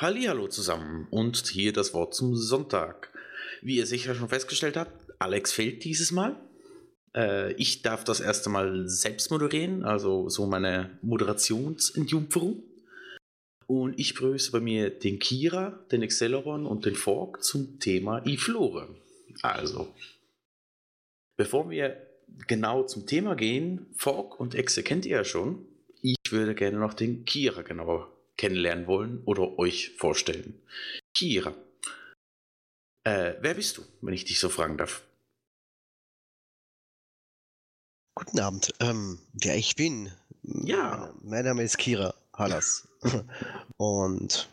Jo, hallo zusammen und hier das Wort zum Sonntag. Wie ihr sicher schon festgestellt habt, Alex fehlt dieses Mal. Äh, ich darf das erste Mal selbst moderieren, also so meine Moderationsentjungferung. Und ich begrüße bei mir den Kira, den Acceleron und den Fork zum Thema Iflore. Also, bevor wir genau zum Thema gehen, Fork und Exe kennt ihr ja schon. Ich würde gerne noch den Kira genauer kennenlernen wollen oder euch vorstellen. Kira, äh, wer bist du, wenn ich dich so fragen darf? Guten Abend. Ähm, wer ich bin? Ja. Mein, Name ist Kira Hallas. Und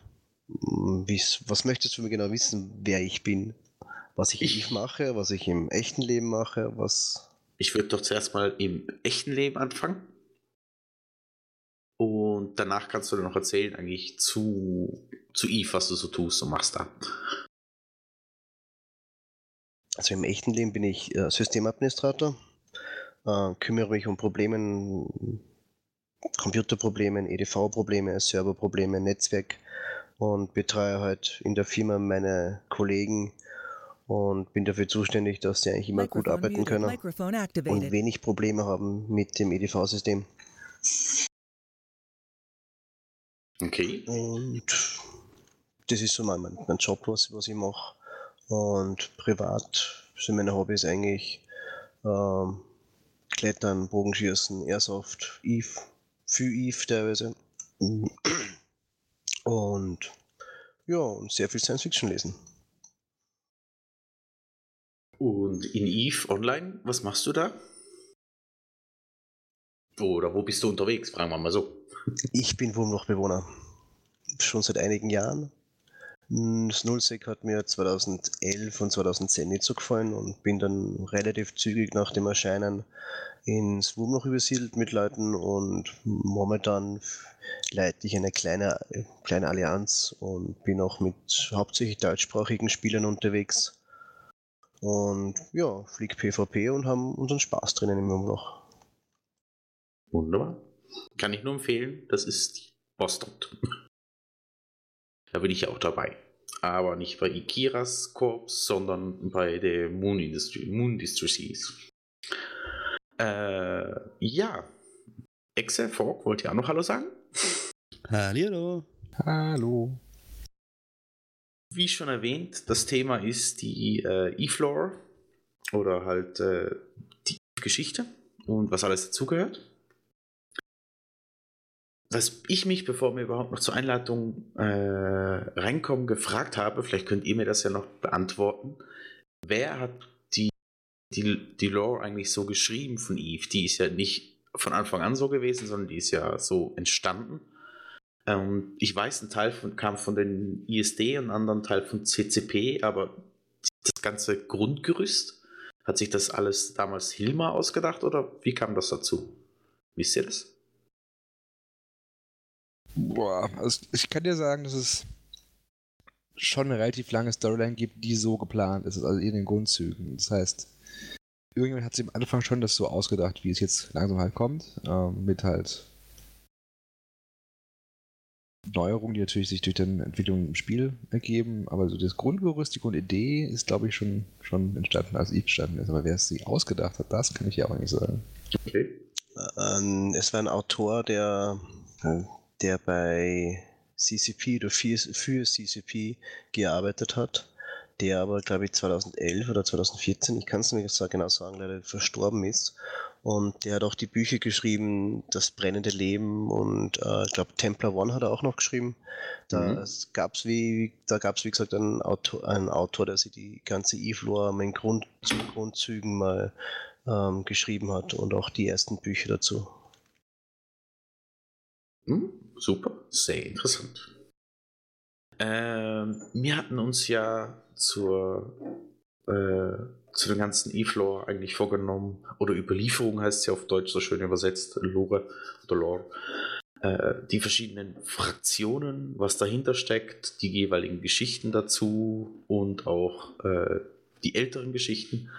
mm, was möchtest du mir genau wissen, wer ich bin? Was ich, ich mache, was ich im echten Leben mache, was. Ich würde doch zuerst mal im echten Leben anfangen. Und danach kannst du dann noch erzählen, eigentlich zu, zu Eve, was du so tust und machst da. Also im echten Leben bin ich äh, Systemadministrator, äh, kümmere mich um Probleme, Computerprobleme, EDV-Probleme, Serverprobleme, Netzwerk und betreue halt in der Firma meine Kollegen und bin dafür zuständig, dass sie eigentlich immer gut arbeiten können und wenig Probleme haben mit dem EDV-System. Okay. Und das ist so mein, mein Job, was, was ich mache. Und privat sind meine Hobbys eigentlich ähm, Klettern, Bogenschießen, Airsoft, Eve, für Eve teilweise. Und ja, und sehr viel Science Fiction lesen. Und in Eve Online, was machst du da? Oder wo bist du unterwegs, fragen wir mal so. Ich bin Wurmlochbewohner. Schon seit einigen Jahren. Das Nullsec hat mir 2011 und 2010 nicht so gefallen und bin dann relativ zügig nach dem Erscheinen ins Wurmloch übersiedelt mit Leuten und momentan leite ich eine kleine, kleine Allianz und bin auch mit hauptsächlich deutschsprachigen Spielern unterwegs. Und ja, flieg PvP und haben unseren Spaß drinnen im Wurmloch. Wunderbar. Kann ich nur empfehlen, das ist Boston. Da bin ich auch dabei. Aber nicht bei Ikiras Korps, sondern bei der Moon Industry, Moon Industries. Äh, ja. Excel Fork, wollt ihr auch noch Hallo sagen? Hallo. Hallo. Wie schon erwähnt, das Thema ist die äh, E-Floor oder halt äh, die Geschichte und was alles dazugehört was ich mich, bevor wir überhaupt noch zur Einladung äh, reinkommen, gefragt habe, vielleicht könnt ihr mir das ja noch beantworten. Wer hat die, die, die Lore eigentlich so geschrieben von Eve? Die ist ja nicht von Anfang an so gewesen, sondern die ist ja so entstanden. Ähm, ich weiß, ein Teil von, kam von den ISD und ein anderer Teil von CCP, aber das ganze Grundgerüst, hat sich das alles damals Hilma ausgedacht oder wie kam das dazu? Wisst ihr das? Boah, also ich kann dir sagen, dass es schon eine relativ lange Storyline gibt, die so geplant ist, also in den Grundzügen. Das heißt, irgendjemand hat sich am Anfang schon das so ausgedacht, wie es jetzt langsam halt kommt, ähm, mit halt Neuerungen, die natürlich sich durch die Entwicklung im Spiel ergeben, aber so das Grundgerüst, die Grundidee ist, glaube ich, schon, schon entstanden, als ich entstanden ist. Aber wer es sich ausgedacht hat, das kann ich ja auch nicht sagen. Okay. Ähm, es war ein Autor, der der bei CCP oder für, für CCP gearbeitet hat, der aber, glaube ich, 2011 oder 2014, ich kann es nicht genau sagen, leider verstorben ist. Und der hat auch die Bücher geschrieben, Das brennende Leben und äh, ich glaube, Templar One hat er auch noch geschrieben. Da mhm. gab es, wie, da gab's, wie gesagt, einen Autor, einen Autor, der sich die ganze E-Flora in Grund, Grundzügen mal ähm, geschrieben hat und auch die ersten Bücher dazu. Hm, super, sehr interessant. Ähm, wir hatten uns ja zur, äh, zu dem ganzen E-Floor eigentlich vorgenommen, oder Überlieferung heißt es ja auf Deutsch so schön übersetzt, Lore oder Lore, äh, die verschiedenen Fraktionen, was dahinter steckt, die jeweiligen Geschichten dazu und auch äh, die älteren Geschichten.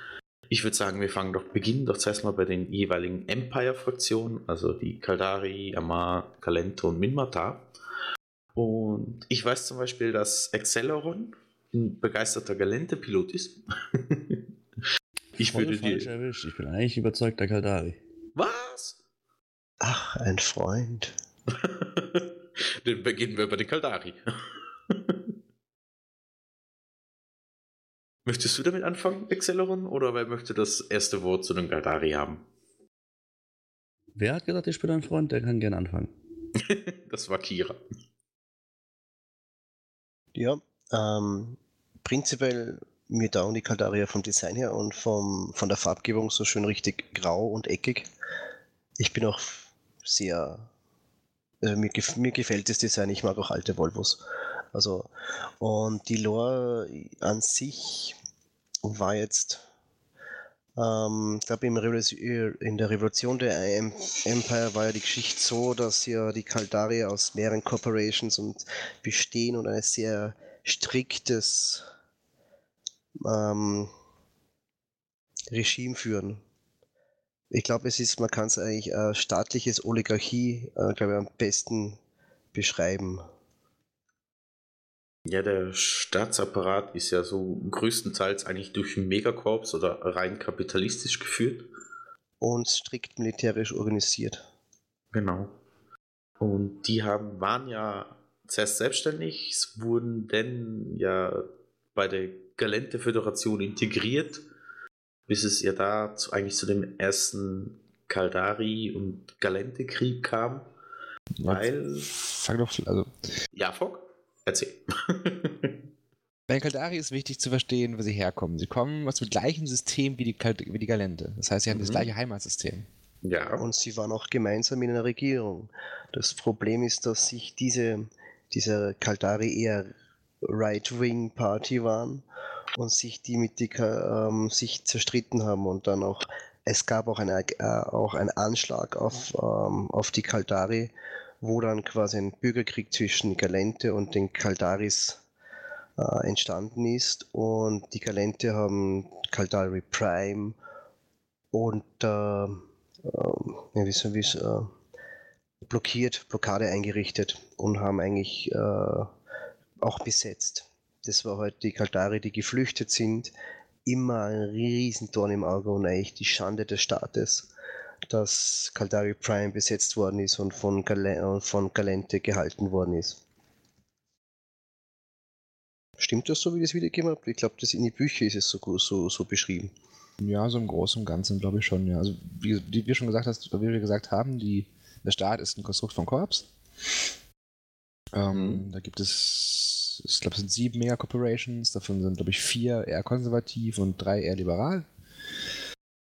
Ich würde sagen, wir fangen doch, beginnen doch zuerst mal bei den jeweiligen Empire-Fraktionen, also die Kaldari, Amar, Kalento und Minmatar. Und ich weiß zum Beispiel, dass Acceleron ein begeisterter Galente-Pilot ist. ich Voll würde falsch dir. erwischt. Ich bin eigentlich überzeugter Kaldari. Was? Ach, ein Freund. Dann beginnen wir bei den Kaldari. Möchtest du damit anfangen, Acceleron, oder wer möchte das erste Wort zu den Kaldari haben? Wer hat gesagt, ich bin ein Freund? Der kann gerne anfangen. das war Kira. Ja, ähm, prinzipiell mir taugen die Kaldaria vom Design her und vom, von der Farbgebung so schön richtig grau und eckig. Ich bin auch sehr, also mir, mir gefällt das Design, ich mag auch alte Volvos. Also, und die Lore an sich war jetzt, ähm, ich glaube, in der Revolution der Em- Empire war ja die Geschichte so, dass ja die Kaldari aus mehreren Corporations und bestehen und ein sehr striktes ähm, Regime führen. Ich glaube, es ist, man kann es eigentlich äh, staatliches Oligarchie, äh, glaube ich, am besten beschreiben. Ja, der Staatsapparat ist ja so größtenteils eigentlich durch Megacorps oder rein kapitalistisch geführt. Und strikt militärisch organisiert. Genau. Und die haben, waren ja zuerst selbstständig, wurden dann ja bei der Galente Föderation integriert, bis es ja da zu, eigentlich zu dem ersten Kaldari- und Galente-Krieg kam. Weil. Fang doch, also, Ja, Fock? Erzähl. bei Kaldari ist wichtig zu verstehen, wo sie herkommen. Sie kommen aus dem gleichen System wie die, Kal wie die Galente. Das heißt, sie haben das Mhm. gleiche Heimatsystem. ja. Und sie waren auch gemeinsam in einer Regierung. Das Problem ist, dass sich diese, diese Kaldari eher Right-Wing-Party waren und sich die mit die, ähm, sich zerstritten haben und dann auch, es gab auch, eine, äh, auch einen Anschlag auf, ähm, auf die Kaldari, wo dann quasi ein Bürgerkrieg zwischen Galente und den Kaldaris äh, entstanden ist und die Galente haben Kaldari Prime und äh, ja, wie so, wie so, äh, blockiert, Blockade eingerichtet und haben eigentlich äh, auch besetzt. Das war halt die Kaldari, die geflüchtet sind. Immer ein Riesendorn im Auge und eigentlich die Schande des Staates, dass Kaldari Prime besetzt worden ist und von, und von Galente gehalten worden ist. Stimmt das so, wie ich das wiedergegeben habe? Ich glaube, das in die Bücher ist es so, so, so beschrieben. Ja, so im Großen und Ganzen glaube ich schon, ja. Also wie, wie wir schon gesagt hast, wie wir gesagt haben, die, der Staat ist ein Konstrukt von Korps. Ähm, Mhm. Da gibt es, ich glaube, es sind sieben Mega-Corporations, davon sind, glaube ich, vier eher konservativ und drei eher liberal.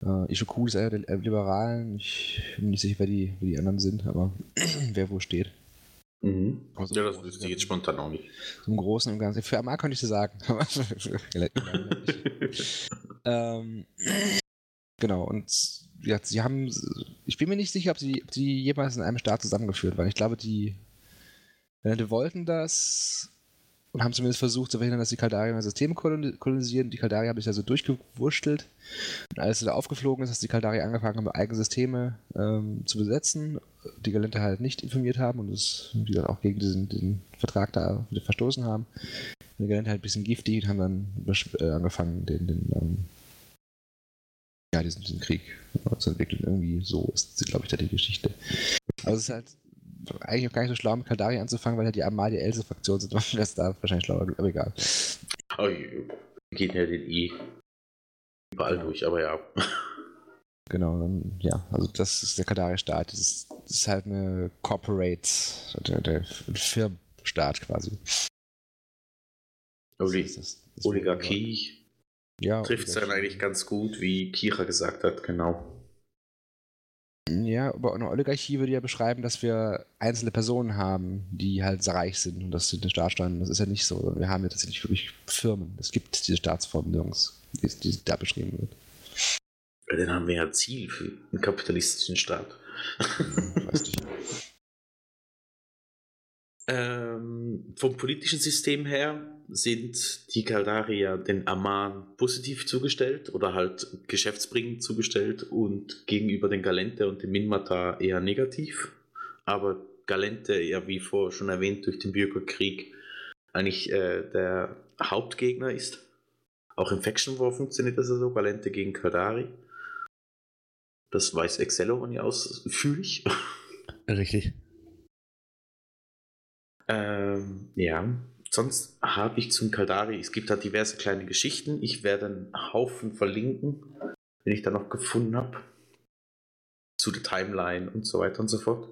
Äh, Ishoku ist eher der eher Liberalen. Ich bin mir nicht sicher, wer die, wer die anderen sind, aber wer wo steht. Mhm. Also Ja, das wüsste ich jetzt spontan auch nicht. Im Großen und Ganzen. Für Amar könnte ich dir sagen. ähm, genau, und ja, sie haben, ich bin mir nicht sicher, ob sie, ob sie jemals in einem Staat zusammengeführt waren. Ich glaube, die Galente wollten das und haben zumindest versucht zu verhindern, dass die Kaldarier ein System koloni- kolonisieren. Die Kaldarier haben sich also durchgewurschtelt. Und als es da aufgeflogen ist, dass die Kaldarier angefangen haben, eigene Systeme ähm, zu besetzen, die Galente halt nicht informiert haben und es wie gesagt, auch gegen diesen, diesen Vertrag da verstoßen haben. Die Galente halt ein bisschen giftig und haben dann äh, angefangen, den, den ähm, ja, diesen, diesen Krieg zu entwickeln. Irgendwie so ist, glaube ich, da die Geschichte. Aber es ist halt eigentlich auch gar nicht so schlau, mit Kaldari anzufangen, weil halt die Amal die älteste Fraktion sind. Das ist da wahrscheinlich schlauer, aber egal. Oh, wir gehen ja den E überall durch, aber ja. Genau, dann, ja, also das ist der Kaldari-Staat. Das ist, das ist halt eine Corporate, der, der Firmenstaat quasi. Oli Das das- Oligarchie Ja, trifft es dann eigentlich ganz gut, wie Kira gesagt hat, genau. Ja, aber eine Oligarchie würde ja beschreiben, dass wir einzelne Personen haben, die halt sehr reich sind und das sind die Staatssteuern. Das ist ja nicht so. Wir haben ja tatsächlich wirklich Firmen. Es gibt diese Staatsform nirgends, die, die da beschrieben wird. Ja, Dann haben wir ja Ziel für einen kapitalistischen Staat. Weiß nicht. Ähm, vom politischen System her sind die Kaldarier den Aman positiv zugestellt oder halt geschäftsbringend zugestellt und gegenüber den Galente und den Minmata eher negativ. Aber Galente, ja wie vorher schon erwähnt, durch den Bürgerkrieg eigentlich äh, der Hauptgegner ist. Auch im Faction War funktioniert das ja so, Galente gegen Kaldari. Das weiß Excello nicht ausführlich. Richtig. Ähm, ja, sonst habe ich zum Kaldari, es gibt da diverse kleine Geschichten. Ich werde einen Haufen verlinken, wenn ich da noch gefunden habe. Zu der Timeline und so weiter und so fort.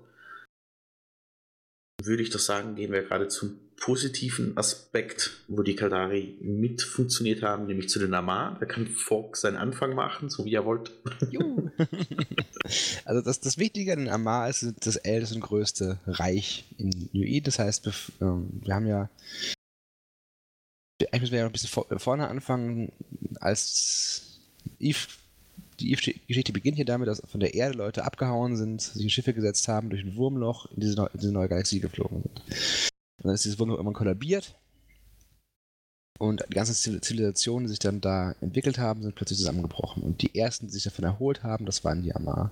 Würde ich doch sagen, gehen wir gerade zum positiven Aspekt, wo die Kaldari mit funktioniert haben, nämlich zu den Amar. Da kann Fork seinen Anfang machen, so wie er wollte. Juhu. also das, das Wichtige an Amar ist das älteste und größte Reich in UE. Das heißt, ähm, wir haben ja eigentlich müssen wir ja noch ein bisschen vor, vorne anfangen, als Eve, die Eve-Geschichte beginnt hier damit, dass von der Erde Leute abgehauen sind, sich in Schiffe gesetzt haben, durch ein Wurmloch in diese, neu, in diese neue Galaxie geflogen sind. Und dann ist dieses Wurmloch irgendwann kollabiert und die ganzen Zivil- Zivilisationen, die sich dann da entwickelt haben, sind plötzlich zusammengebrochen. Und die ersten, die sich davon erholt haben, das waren die Amar.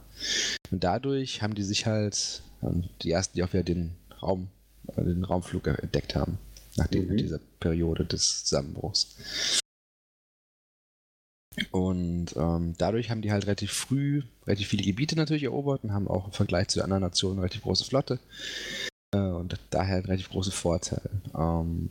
Und dadurch haben die sich halt, ähm, die ersten, die auch wieder den Raum, äh, den Raumflug entdeckt haben, nachdem Mhm. dieser Periode des Zusammenbruchs. Und ähm, dadurch haben die halt relativ früh relativ viele Gebiete natürlich erobert und haben auch im Vergleich zu anderen Nationen eine relativ große Flotte. Äh, und daher einen relativ großen Vorteil. Ähm,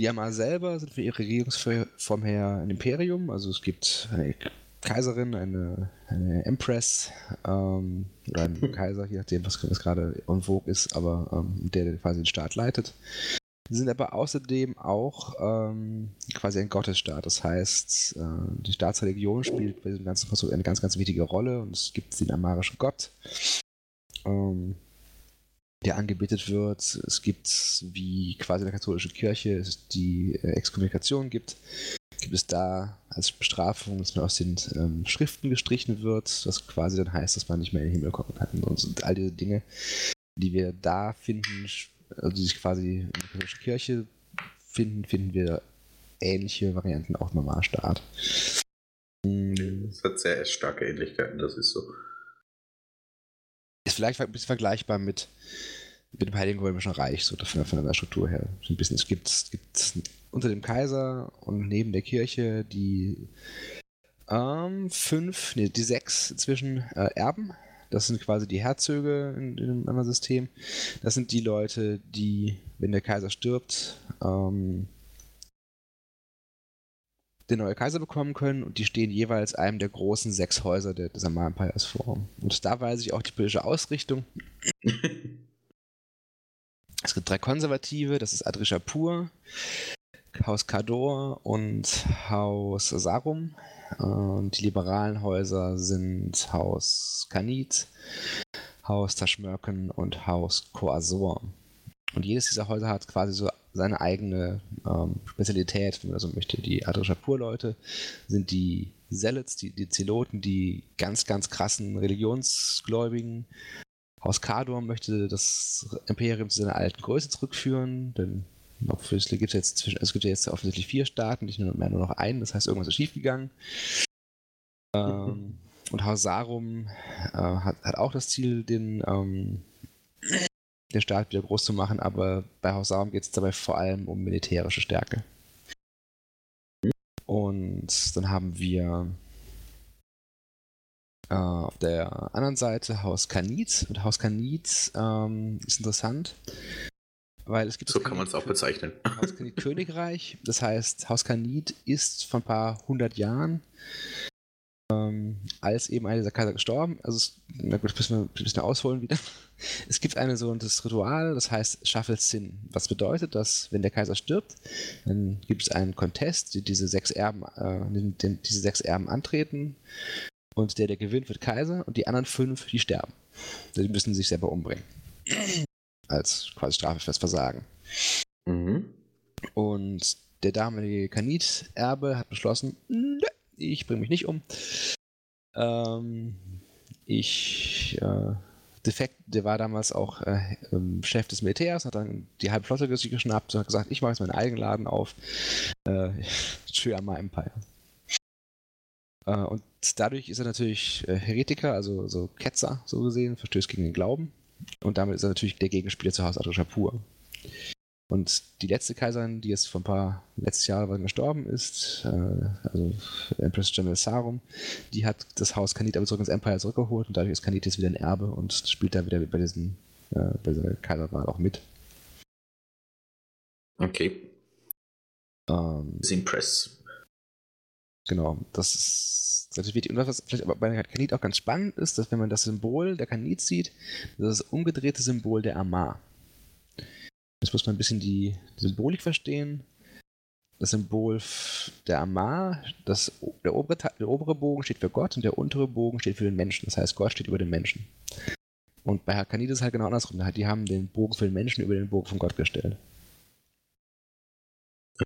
die Yama selber sind für ihre Regierungsform her ein Imperium. Also es gibt eine Kaiserin, eine, eine Empress ähm, oder einen Kaiser, je nachdem, was, was gerade en vogue ist, aber ähm, der, der quasi den Staat leitet. Sie sind aber außerdem auch ähm, quasi ein Gottesstaat. Das heißt, äh, die Staatsreligion spielt bei diesem ganzen Konstrukt eine ganz, ganz wichtige Rolle und es gibt den amarischen Gott, ähm, der angebetet wird. Es gibt, wie quasi in der katholischen Kirche, die äh, Exkommunikation gibt, gibt es da als Bestrafung, dass man aus den ähm, Schriften gestrichen wird, was quasi dann heißt, dass man nicht mehr in den Himmel kommen kann. Und so all diese Dinge, die wir da finden, also die sich quasi in der katholischen Kirche finden, finden wir ähnliche Varianten auch im Normalstaat. Es hat sehr starke Ähnlichkeiten, das ist so. Ist vielleicht ein bisschen vergleichbar mit, mit dem Heiligen Römischen Reich, so von, der- von der Struktur her. So ein bisschen, es gibt, es gibt unter dem Kaiser und neben der Kirche die ähm, fünf, nee, die sechs zwischen äh, Erben. Das sind quasi die Herzöge in, in einem anderen System. Das sind die Leute, die, wenn der Kaiser stirbt, ähm, den neuen Kaiser bekommen können und die stehen jeweils einem der großen sechs Häuser der, des Amar Empires vor. Und da weiß ich auch die politische Ausrichtung. Es gibt drei Konservative, das ist Adrishapur, Haus Kador und Haus Sarum. Und die liberalen Häuser sind Haus Kanit, Haus Taschmörken und Haus Koasor. Und jedes dieser Häuser hat quasi so seine eigene ähm, Spezialität, wenn man so möchte. Die Adrishapur-Leute sind die Zealots, die, die Zeloten, die ganz, ganz krassen Religionsgläubigen. Haus Kador möchte das Imperium zu seiner alten Größe zurückführen, denn gibt es jetzt zwischen, es gibt ja jetzt offensichtlich vier Staaten, nicht nur mehr nur noch einen, das heißt, irgendwas ist schiefgegangen. Ähm, und Haus Sarum äh, hat, hat auch das Ziel, den, ähm, den Staat wieder groß zu machen, aber bei Haus Sarum geht es dabei vor allem um militärische Stärke. Und dann haben wir äh, auf der anderen Seite Haus Kanit. Und Haus Kanit ähm, ist interessant, weil es gibt So das kann man es auch bezeichnen. Haus Kanit Königreich. Das heißt, Haus Kanit ist vor ein paar hundert Jahren, ähm, als eben einer dieser Kaiser gestorben. Also, es, na gut, müssen wir ein bisschen ausholen wieder. Es gibt eine so ein das Ritual, das heißt Schaffel-Sinn. Was bedeutet, dass, wenn der Kaiser stirbt, dann gibt es einen Contest, die diese sechs Erben, äh, den, den, diese sechs Erben antreten. Und der, der gewinnt, wird Kaiser und die anderen fünf, die sterben. Die müssen sich selber umbringen. Als quasi Strafe fürs Versagen. Mhm. Und der damalige Kanit-Erbe hat beschlossen, "Nö, ich bringe mich nicht um. Ähm, ich, äh, Defekt, der war damals auch äh, Chef des Militärs, hat dann die halbe Flotte sich geschnappt und hat gesagt, ich mache jetzt meinen eigenen Laden auf. Äh, Chuyama Empire. Äh, und dadurch ist er natürlich äh, Heretiker, also so Ketzer, so gesehen, verstößt gegen den Glauben. Und damit ist er natürlich der Gegenspieler zu Haus Adreshapur. Und die letzte Kaiserin, die jetzt vor ein paar letztes Jahr gestorben ist, äh, also Empress General Sarum, die hat das Haus Kanit aber zurück ins Empire zurückgeholt und dadurch ist Kanit jetzt wieder ein Erbe und spielt da wieder bei diesen äh, bei dieser Kaiserwahl auch mit. Okay. Ähm, Ist Impress. Genau, das ist wichtig. Und was vielleicht aber bei Kanit auch ganz spannend ist, dass wenn man das Symbol der Kanit sieht, das ist das umgedrehte Symbol der Amar. Jetzt muss man ein bisschen die Symbolik verstehen. Das Symbol der Amar, das, der, obere, der obere Bogen steht für Gott und der untere Bogen steht für den Menschen. Das heißt, Gott steht über den Menschen. Und bei Hakanit ist es halt genau andersrum. Die haben den Bogen für den Menschen über den Bogen von Gott gestellt.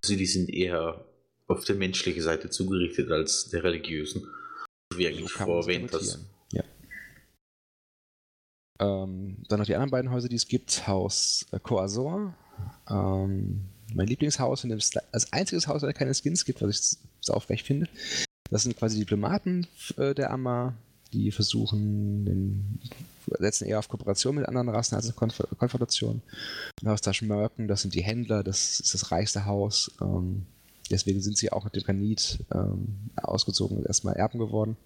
Also die sind eher auf der menschlichen Seite zugerichtet als der religiösen. Wie eigentlich So das erwähnt hast. Ja. Ähm, dann noch die anderen beiden Häuser, die es gibt. Haus äh, Coazor. Ähm, mein Lieblingshaus, in dem es als einziges Haus, das keine Skins gibt, was ich so aufrecht finde. Das sind quasi Diplomaten äh, der Amma, die versuchen, den, setzen eher auf Kooperation mit anderen Rassen als eine Konf Konfrontation. Und Haus Taschmörken, das sind die Händler, das ist das reichste Haus. Ähm, deswegen sind sie auch mit dem Kanit ähm, ausgezogen und erstmal Erben geworden.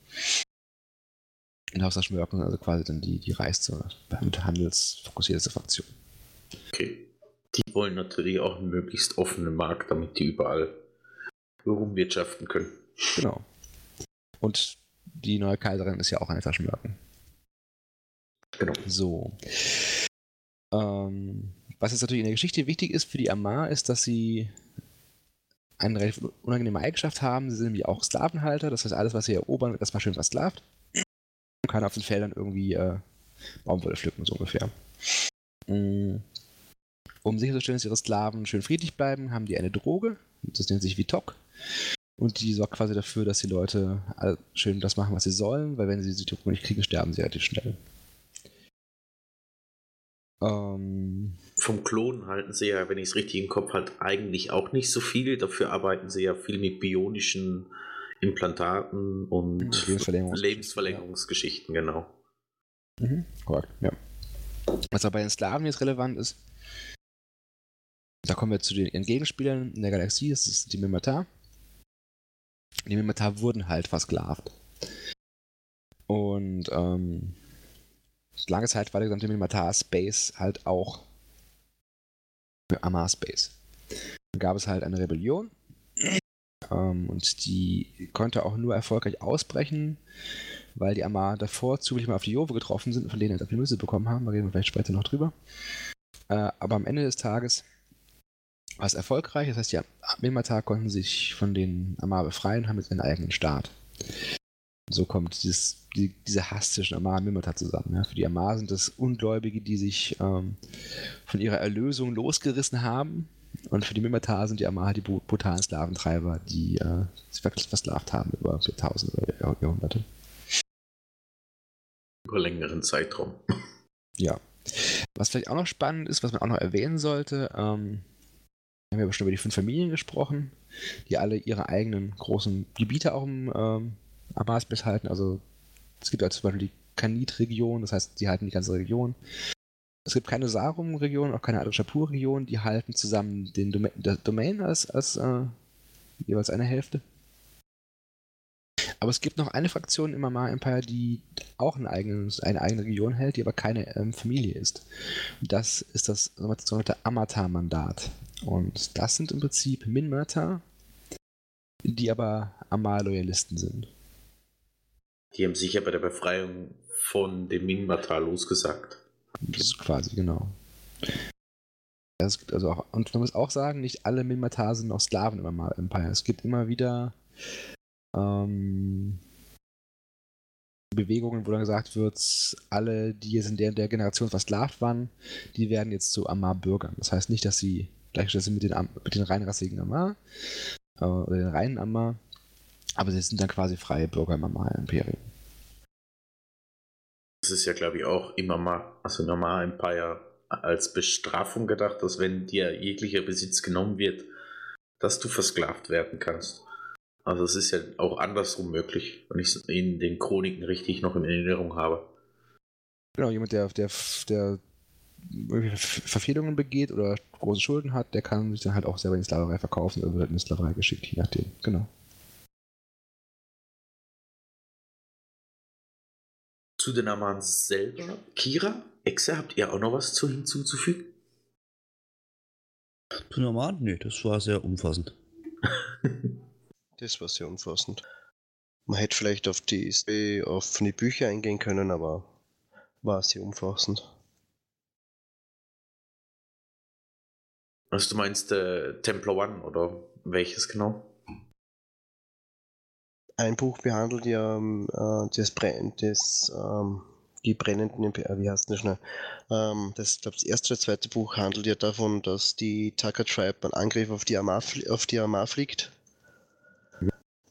Und Haus Taschmörken, also quasi dann die, die reichste und handelsfokussierteste Fraktion. Okay. Die wollen natürlich auch einen möglichst offenen Markt, damit die überall rumwirtschaften können. Genau. Und die neue Kaiserin ist ja auch eine Taschenmörken. Genau. So. Ähm, was jetzt natürlich in der Geschichte wichtig ist für die Amar, ist, dass sie eine relativ unangenehme Eigenschaft haben. Sie sind nämlich auch Sklavenhalter. Das heißt, alles, was sie erobern, wird erstmal schön versklavt. Man kann auf den Feldern irgendwie äh, Baumwolle pflücken, so ungefähr. Mm. Um sicherzustellen, dass ihre Sklaven schön friedlich bleiben, haben die eine Droge. Das nennt sich Vitok. Und die sorgt quasi dafür, dass die Leute schön das machen, was sie sollen, weil wenn sie die Droge nicht kriegen, sterben sie relativ schnell. Ähm, Vom Klonen halten sie ja, wenn ich es richtig im Kopf halt eigentlich auch nicht so viel. Dafür arbeiten sie ja viel mit bionischen Implantaten und Lebensverlängerungsgeschichten, Lebensverlängerungsgeschichten, genau. Mhm, korrekt, ja. Was aber bei den Sklaven jetzt relevant ist, da kommen wir zu den ihren Gegenspielern in der Galaxie, das ist die Mimata. Die Mimata wurden halt versklavt. Und ähm, lange Zeit war der gesamte Mimata Space halt auch für Amar Space. Dann gab es halt eine Rebellion ähm, und die konnte auch nur erfolgreich ausbrechen, weil die Amar davor zufällig mal auf die Jove getroffen sind und von denen jetzt auf die Münze bekommen haben. Da reden wir vielleicht später noch drüber. Äh, aber am Ende des Tages war es erfolgreich. Das heißt, die Mimata konnten sich von den Amar befreien und haben jetzt einen eigenen Staat. So kommt dieses, die, dieser Hass zwischen Amar und Mimata zusammen. Ja. Für die Amar sind das Ungläubige, die sich ähm, von ihrer Erlösung losgerissen haben. Und für die Mimata sind die Amar die bru- brutalen Sklaventreiber, die äh, versklavt haben über Jahrtausende oder Jahr- Jahrhunderte. Über längeren Zeitraum. Ja. Was vielleicht auch noch spannend ist, was man auch noch erwähnen sollte, ähm, wir haben ja schon über die fünf Familien gesprochen, die alle ihre eigenen großen Gebiete auch im ähm, Amasbis halten. Also es gibt ja zum Beispiel die Kanit-Region, das heißt, die halten die ganze Region. Es gibt keine Sarum-Region, auch keine Adreshapur-Region, die halten zusammen den Doma Domain als, als äh, jeweils eine Hälfte. Aber es gibt noch eine Fraktion im Amar Empire, die auch ein eigenes, eine eigene Region hält, die aber keine ähm, Familie ist. Und das ist das sogenannte Amata-Mandat. Und das sind im Prinzip Minmata, die aber Amar-Loyalisten sind. Die haben sicher bei der Befreiung von dem Minmata losgesagt. Das ist quasi, genau. Es gibt also auch, und man muss auch sagen, nicht alle Minmatar sind noch Sklaven im Empire. Es gibt immer wieder ähm, Bewegungen, wo dann gesagt wird, alle, die jetzt in der, der Generation versklavt waren, die werden jetzt zu Amar-Bürgern. Das heißt nicht, dass sie gleichgestellt sind mit den, mit den reinrassigen Amar äh, oder den reinen Amar, aber sie sind dann quasi freie Bürger im Amar-Imperium. Das ist ja, glaube ich, auch immer mal, also normal Empire als Bestrafung gedacht, dass wenn dir jeglicher Besitz genommen wird, dass du versklavt werden kannst. Also es ist ja auch andersrum möglich, wenn ich es in den Chroniken richtig noch in Erinnerung habe. Genau, jemand, der, der, der Verfehlungen begeht oder große Schulden hat, der kann sich dann halt auch selber in die Sklaverei verkaufen oder wird in die Sklaverei geschickt, je nachdem. Genau. Zu den Amans selber, Kira, Exe, habt ihr auch noch was zu hinzuzufügen? Zu normal? Nee, das war sehr umfassend. Das war sehr umfassend. Man hätte vielleicht auf die, auf die Bücher eingehen können, aber war sehr umfassend. Also du meinst äh, Templar One oder welches genau? Ein Buch behandelt ja ähm, äh, das, Brenn, das ähm, die brennenden Imper wie heißt das schnell? Ähm, das, glaub, das erste oder zweite Buch handelt ja davon, dass die Tucker Tribe einen Angriff auf die flie- auf die Armar fliegt.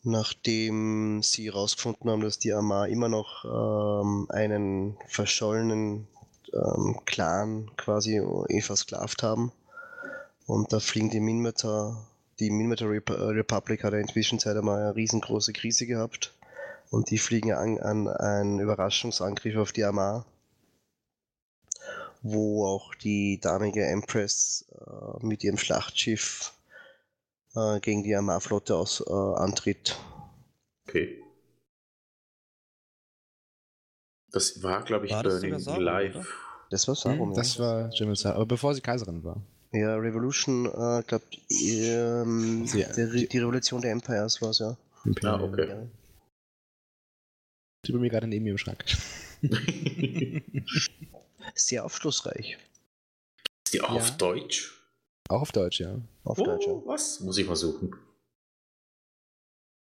Nachdem sie herausgefunden haben, dass die Armar immer noch ähm, einen verschollenen ähm, Clan quasi versklavt haben. Und da fliegen die Minmatar, die Minmatar Rep Republic hat ja inzwischen Zeit einmal eine riesengroße Krise gehabt. Und die fliegen an, an einen Überraschungsangriff auf die Armar, wo auch die damalige Empress äh, mit ihrem Schlachtschiff äh, gegen die Armar-Flotte aus, äh, antritt. Okay. Das war, glaube ich, War das Burning Live. oder? Das war Sarum, Hm, das war Jimmy aber bevor sie Kaiserin war. Ja, Revolution, äh, glaub, ähm, der, Re- die Revolution der Empires war es, ja. Ah, okay. ja. Die bei mir gerade neben mir im Schrank. Sehr aufschlussreich. Ist die auch auf Ja. Deutsch? Auch auf Deutsch, ja. Auf oh, Deutsch, ja. was? Muss ich mal suchen.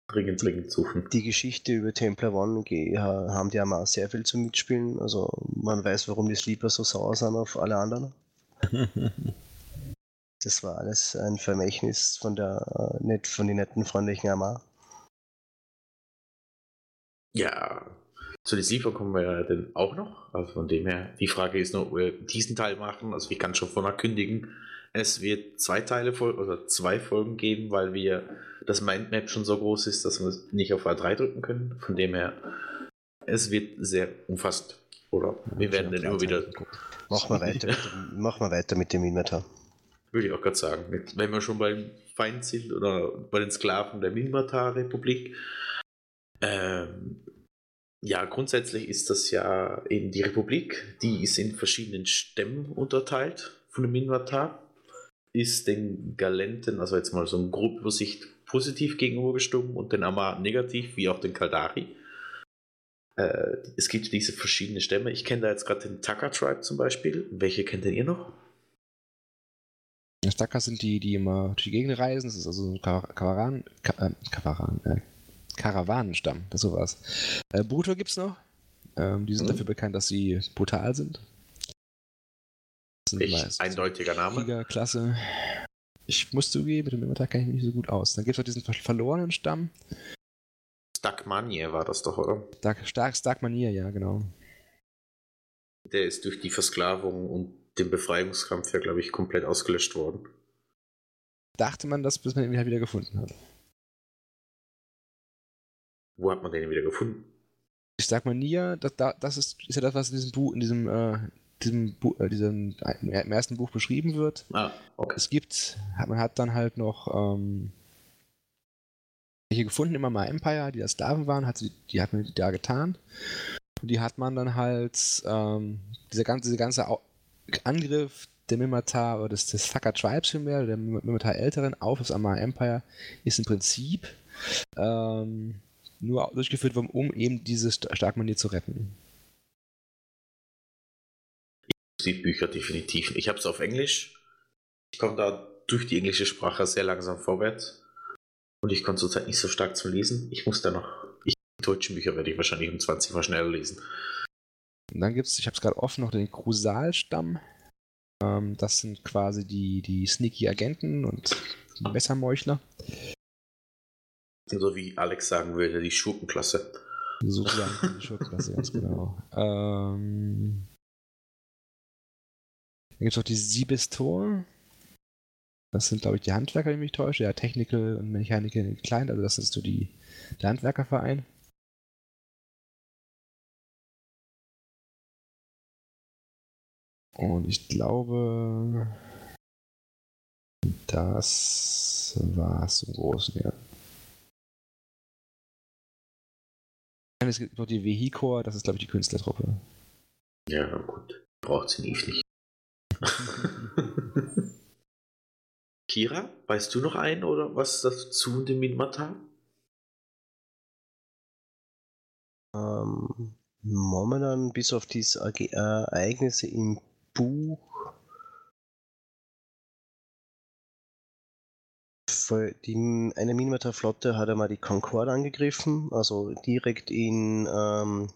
Dringend, dringend suchen. Die Geschichte über Templar One haben die Armar sehr viel zum Mitspielen. Also man weiß, warum die Sleeper so sauer sind auf alle anderen. Das war alles ein Vermächtnis von der äh, net, von den netten, freundlichen Armar. Ja, zu den Sleeper kommen wir ja dann auch noch. Also von dem her, die Frage ist nur, ob wir diesen Teil machen. Also ich kann schon vorher kündigen. Es wird zwei Teile oder zwei Folgen geben, weil wir das Mindmap schon so groß ist, dass wir es nicht auf A3 drücken können. Von dem her, es wird sehr umfassend. Oder wir werden dann immer wieder, Machen wir weiter, mit dem, machen wir weiter mit dem Inventar. Würde ich auch gerade sagen, wenn wir schon beim Feind sind oder bei den Sklaven der Minmatar-Republik, ähm, ja, grundsätzlich ist das ja eben die Republik, die ist in verschiedenen Stämmen unterteilt von dem Minmatar, ist den Galenten, also jetzt mal so eine grobe Übersicht, positiv gegenübergestimmt und den Amar negativ, wie auch den Kaldari. Äh, es gibt diese verschiedenen Stämme. Ich kenne da jetzt gerade den Tucker Tribe zum Beispiel. Welche kennt denn ihr noch? Stacker sind die, die immer durch die Gegend reisen. Das ist also ein Kar- Karawan, Ka äh, Karawan, äh, Karawanenstamm, das ist sowas. Äh, Brutor gibt's noch. Ähm, die sind Mhm. dafür bekannt, dass sie brutal sind. Sind Ich, eindeutiger Name. Kriegerklasse. Ich muss zugeben, mit dem Inventar kenne ich mich nicht so gut aus. Dann gibt es noch diesen ver verlorenen Stamm. Stagmanier war das doch, oder? Stark, stark, stark Manier, ja, genau. Der ist durch die Versklavung und den Befreiungskampf ja, glaube ich, komplett ausgelöscht worden. Dachte man das, bis man ihn halt wieder gefunden hat. Wo hat man den denn wieder gefunden? Stark Manier, das, da- das ist, ist ja das, was in diesem Buch, in diesem, äh, diesem, Bu äh, diesem äh, im ersten Buch beschrieben wird. Ah, okay. Es gibt, man hat dann halt noch ähm, welche gefunden, immer mal Empire, die da Sklaven waren, hat sie, die hat man da getan. Und die hat man dann halt, ähm, dieser ganze, dieser ganze Angriff der Mimitar oder des, des Fucker Tribes vielmehr, der Mimitar Älteren auf das Amar Empire, ist im Prinzip ähm, nur durchgeführt worden, um eben diese St Starkmanier zu retten. Die Bücher definitiv. Ich habe es auf Englisch. Ich komme da durch die englische Sprache sehr langsam vorwärts. Und ich konnte zurzeit nicht so stark zum Lesen. Ich muss da noch. Ich Die deutschen Bücher werde ich wahrscheinlich um 20 Mal schneller lesen. Und dann gibt es, ich habe es gerade offen, noch den Krusalstamm. Ähm, das sind quasi die, die sneaky Agenten und die Messermeuchler. So wie Alex sagen würde, die Schurkenklasse. Sozusagen die Schurkenklasse, ganz genau. Ähm, dann gibt es noch die Siebestor. Das sind, glaube ich, die Handwerker, die mich täusche. Ja, Technical und Mechanical Client, also das ist so die, der Handwerkerverein. Und ich glaube, das war es im Großen, ja. Es gibt noch die Vehicor, das ist, glaube ich, die Künstlertruppe. Ja, gut. Braucht sie nicht. nicht. Kira, weißt du noch ein oder was dazu in dem Minmata? Ähm, momentan bis auf diese äh, Ereignisse im Buch die, eine Minmatar-Flotte hat einmal die Concorde angegriffen, also direkt in ähm,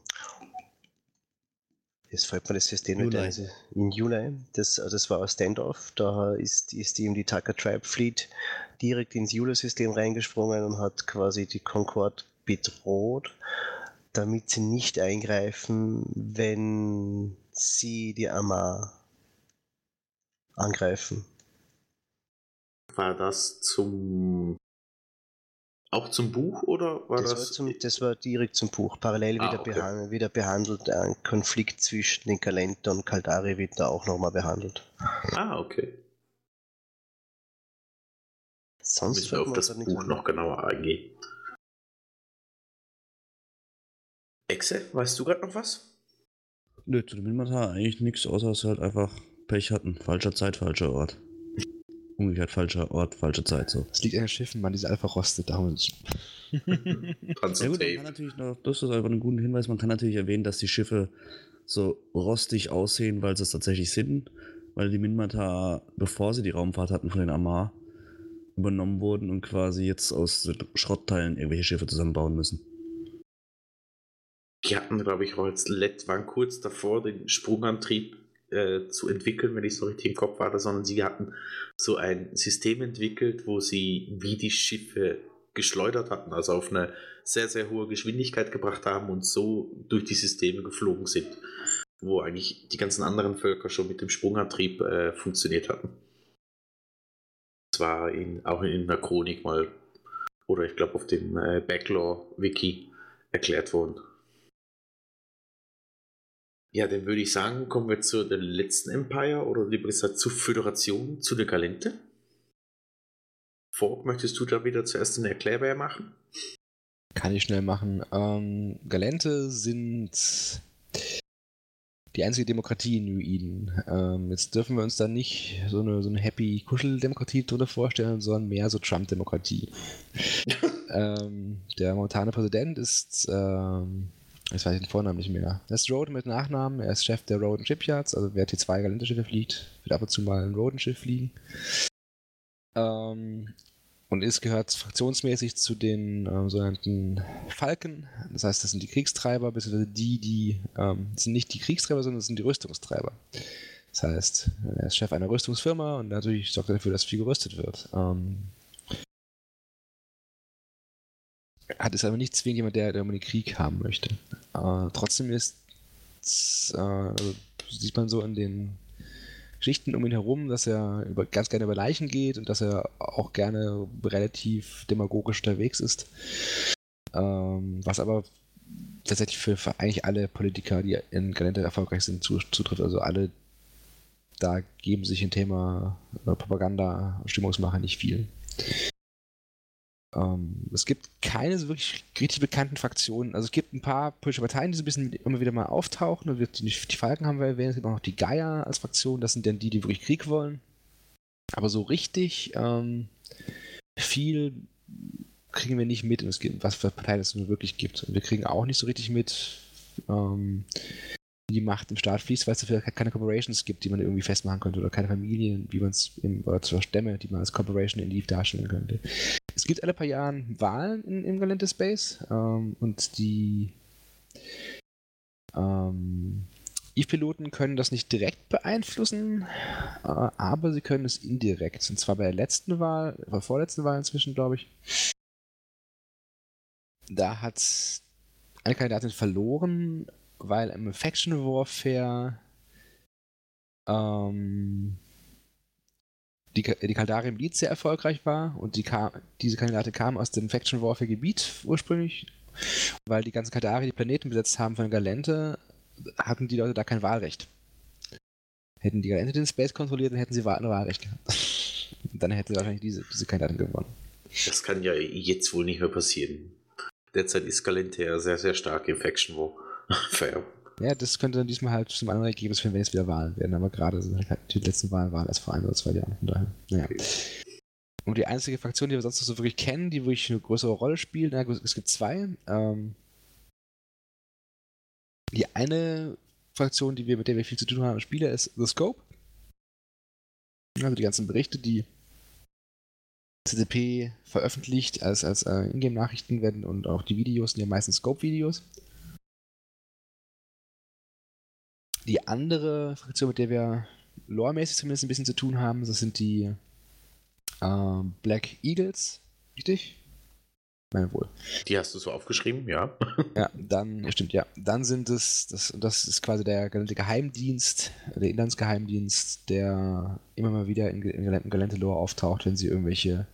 jetzt fällt mir das System nicht Julai. ein, in Juli. Das, das war ein Standoff, da ist, ist eben die Tucker Tribe Fleet direkt ins Jule-System reingesprungen und hat quasi die Concorde bedroht damit sie nicht eingreifen, wenn sie die Amar angreifen. War das zum. Auch zum Buch oder war Das, das. war, zum, das war direkt zum Buch. Parallel Ah, wieder, okay. behan wieder behandelt. Ein Konflikt zwischen den Kalender und Kaldari wird da auch nochmal behandelt. ah, okay. Sonst Müssen wir auf das Buch noch genauer eingehen. Exe, weißt du gerade noch was? Nö, zu dem Minmatar eigentlich nichts, außer dass sie halt einfach Pech hatten. Falscher Zeit, falscher Ort. Umgekehrt falscher Ort, falsche Zeit, so. Das liegt an den Schiffen, man, die sind einfach rostet. Darum ist Ja gut, man kann natürlich noch, das ist einfach ein guter Hinweis, man kann natürlich erwähnen, dass die Schiffe so rostig aussehen, weil sie es tatsächlich sind, weil die Minmatar, bevor sie die Raumfahrt hatten von den Amar, übernommen wurden und quasi jetzt aus Schrottteilen irgendwelche Schiffe zusammenbauen müssen. Die hatten, glaube ich, auch als Let waren kurz davor, den Sprungantrieb äh, zu entwickeln, wenn ich so richtig im Kopf hatte, sondern sie hatten so ein System entwickelt, wo sie wie die Schiffe geschleudert hatten, also auf eine sehr, sehr hohe Geschwindigkeit gebracht haben und so durch die Systeme geflogen sind, wo eigentlich die ganzen anderen Völker schon mit dem Sprungantrieb äh, funktioniert hatten. Das war in, auch in einer Chronik mal, oder ich glaube auf dem äh, Backlaw-Wiki erklärt worden. Ja, dann würde ich sagen, kommen wir zu der letzten Empire oder lieber gesagt zur Föderation, zu der Galente. Fork, möchtest du da wieder zuerst eine Erklärbär machen? Kann ich schnell machen. Ähm, Galente sind die einzige Demokratie in New Eden. Ähm, jetzt dürfen wir uns da nicht so eine, so eine happy Kuscheldemokratie drunter vorstellen, sondern mehr so Trump-Demokratie. ähm, der momentane Präsident ist, ähm, jetzt weiß ich den Vornamen nicht mehr. Er ist Roden mit Nachnamen, er ist Chef der Roden Shipyards, also wer T2 Galente-Schiffe fliegt, wird ab und zu mal ein Roden-Schiff fliegen. Ähm, und ist gehört fraktionsmäßig zu den ähm, sogenannten Falken. Das heißt, das sind die Kriegstreiber, beziehungsweise die, die ähm, das sind nicht die Kriegstreiber, sondern das sind die Rüstungstreiber. Das heißt, er ist Chef einer Rüstungsfirma und natürlich sorgt er dafür, dass viel gerüstet wird. Ähm, hat es aber nicht zwingend jemand, der, der unbedingt Krieg haben möchte. Äh, trotzdem ist, äh, also sieht man so in den Geschichten um ihn herum, dass er über, ganz gerne über Leichen geht und dass er auch gerne relativ demagogisch unterwegs ist. Ähm, was aber tatsächlich für, für eigentlich alle Politiker, die in Galente erfolgreich sind, zu, zutrifft. Also alle da geben sich im Thema äh, Propaganda, Stimmungsmacher nicht viel. Ähm, es gibt keine so wirklich richtig bekannten Fraktionen. Also es gibt ein paar politische Parteien, die so ein bisschen immer wieder mal auftauchen. Und Die, die Falken haben wir erwähnt, es gibt auch noch die Geier als Fraktion. Das sind dann die, die wirklich Krieg wollen. Aber so richtig ähm, viel kriegen wir nicht mit, was für Parteien es wirklich gibt. Und wir kriegen auch nicht so richtig mit, ähm, die Macht im Staat fließt, weil es dafür keine Corporations gibt, die man irgendwie festmachen könnte oder keine Familien, wie man es oder zwar Stämme, die man als Corporation in Leaf darstellen könnte. Es gibt alle paar Jahren Wahlen in, im Galente Space ähm, und die ähm, Eve-Piloten können das nicht direkt beeinflussen, äh, aber sie können es indirekt. Und zwar bei der letzten Wahl, bei der vorletzten Wahl inzwischen, glaube ich. Da hat eine Kandidatin verloren, weil im Faction Warfare ähm, die, die Kaldari Miliz sehr erfolgreich war und die kam, diese Kandidatin kam aus dem Faction Warfare Gebiet ursprünglich, weil die ganzen Kaldari die Planeten besetzt haben von Galente, hatten die Leute da kein Wahlrecht. Hätten die Galente den Space kontrolliert, dann hätten sie ein Wahlrecht gehabt. Dann hätte wahrscheinlich diese, diese Kandidatin gewonnen. Das kann ja jetzt wohl nicht mehr passieren. Derzeit ist Galente ja sehr, sehr stark im Faction War. Fair. Ja, das könnte dann diesmal halt zum anderen Ergebnis führen, wenn es wieder Wahlen werden. Aber gerade sind halt die letzten Wahlen waren erst vor ein oder zwei Jahren. Von daher, naja. Und die einzige Fraktion, die wir sonst noch so wirklich kennen, die wirklich eine größere Rolle spielt, na, es gibt zwei. Ähm, die eine Fraktion, die wir, mit der wir viel zu tun haben, Spieler, ist The Scope. Also die ganzen Berichte, die CCP veröffentlicht als, als äh, Ingame-Nachrichten werden und auch die Videos sind ja meistens Scope-Videos. Die andere Fraktion, mit der wir loremäßig zumindest ein bisschen zu tun haben, das sind die äh, Black Eagles, richtig? meine wohl. Die hast du so aufgeschrieben, ja. ja, dann, stimmt, ja. Dann sind es, das, das ist quasi der genannte Geheimdienst, der Inlandsgeheimdienst, der immer mal wieder in, in Galentelore auftaucht, wenn sie irgendwelche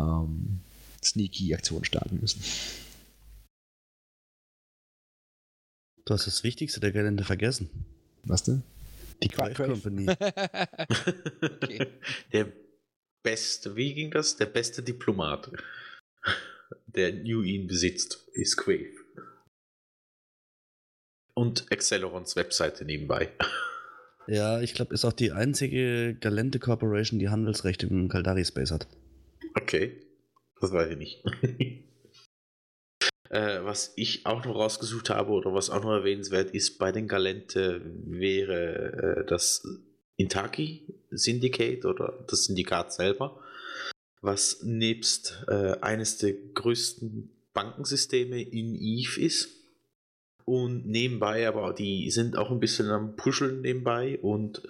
ähm, Sneaky-Aktionen starten müssen. Du hast das Wichtigste der Gelände vergessen. Was denn? Die Crave Company. okay. Der beste, wie ging das? Der beste Diplomat der New ihn besitzt, ist Quave. Und Accelerons Webseite nebenbei. Ja, ich glaube, ist auch die einzige Galente Corporation, die Handelsrechte im Caldari Space hat. Okay, das weiß ich nicht. äh, was ich auch noch rausgesucht habe oder was auch noch erwähnenswert ist bei den Galente wäre äh, das Intaki Syndicate oder das Syndikat selber was nebst äh, eines der größten Bankensysteme in Eve ist. Und nebenbei, aber die sind auch ein bisschen am Puscheln nebenbei und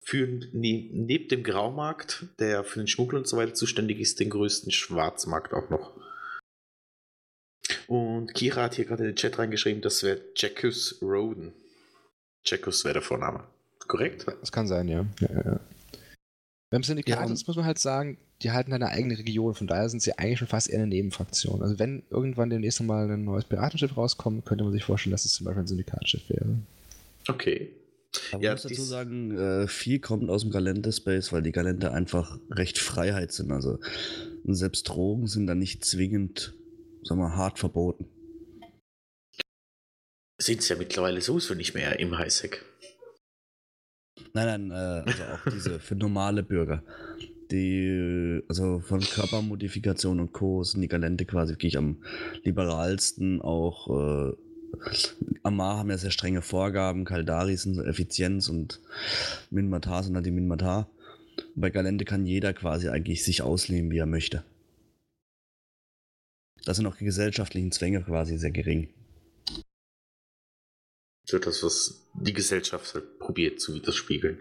führen ne neben dem Graumarkt, der für den Schmuggel und so weiter zuständig ist, den größten Schwarzmarkt auch noch. Und Kira hat hier gerade in den Chat reingeschrieben, das wäre Jackus Roden. Jackus wäre der Vorname. Korrekt? Das kann sein, ja. ja, ja. Beim Syndikat ja, muss man halt sagen, die halten eine eigene Region, von daher sind sie eigentlich schon fast eher eine Nebenfraktion. Also wenn irgendwann demnächst mal ein neues Piratenschiff rauskommt, könnte man sich vorstellen, dass es zum Beispiel ein Syndikatschiff wäre. Okay. Aber ja, muss dazu sagen, äh, viel kommt aus dem Galente-Space, weil die Galente einfach recht Freiheit sind. Also selbst Drogen sind da nicht zwingend, sagen wir, hart verboten. Sind es ja mittlerweile sowieso nicht mehr im Highsec. Nein, nein, äh, also auch diese für normale Bürger die, also von Körpermodifikation und Co. sind die Galente quasi wirklich am liberalsten. Auch äh, Amar haben ja sehr strenge Vorgaben, Kaldari sind so Effizienz und Minmatar sind halt die Minmatar. Bei Galente kann jeder quasi eigentlich sich ausleben, wie er möchte. Da sind auch die gesellschaftlichen Zwänge quasi sehr gering. So das, was die Gesellschaft halt probiert zu widerspiegeln.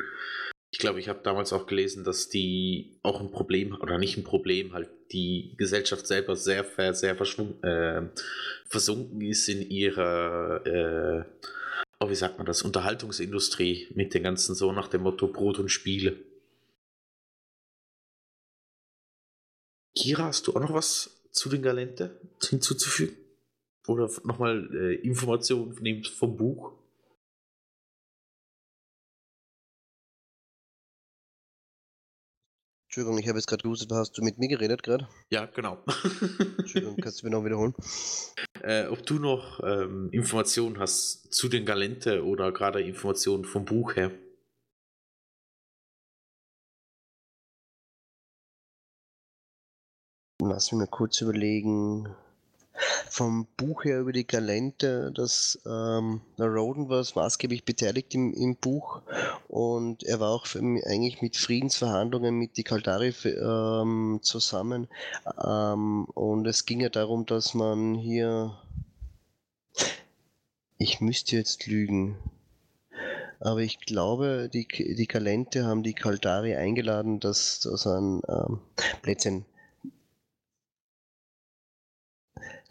Ich glaube, ich habe damals auch gelesen, dass die auch ein Problem, oder nicht ein Problem, halt die Gesellschaft selber sehr, sehr äh, versunken ist in ihrer, äh, oh, wie sagt man das, Unterhaltungsindustrie mit den ganzen so nach dem Motto Brot und Spiele. Kira, hast du auch noch was zu den Galente hinzuzufügen? Oder nochmal äh, Informationen vom Buch? Entschuldigung, ich habe jetzt gerade gewusst, hast du mit mir geredet gerade? Ja, genau. Entschuldigung, kannst du mir noch wiederholen? Äh, ob du noch ähm, Informationen hast zu den Galente oder gerade Informationen vom Buch her? Lass mich mal kurz überlegen. vom Buch her über die Galente, dass ähm, Roden war maßgeblich beteiligt im, im Buch und er war auch für, eigentlich mit Friedensverhandlungen mit die Kaldari ähm, zusammen ähm, und es ging ja darum, dass man hier ich müsste jetzt lügen. Aber ich glaube, die, die Kalente haben die Kaldari eingeladen, dass das ein ähm, Plätzchen.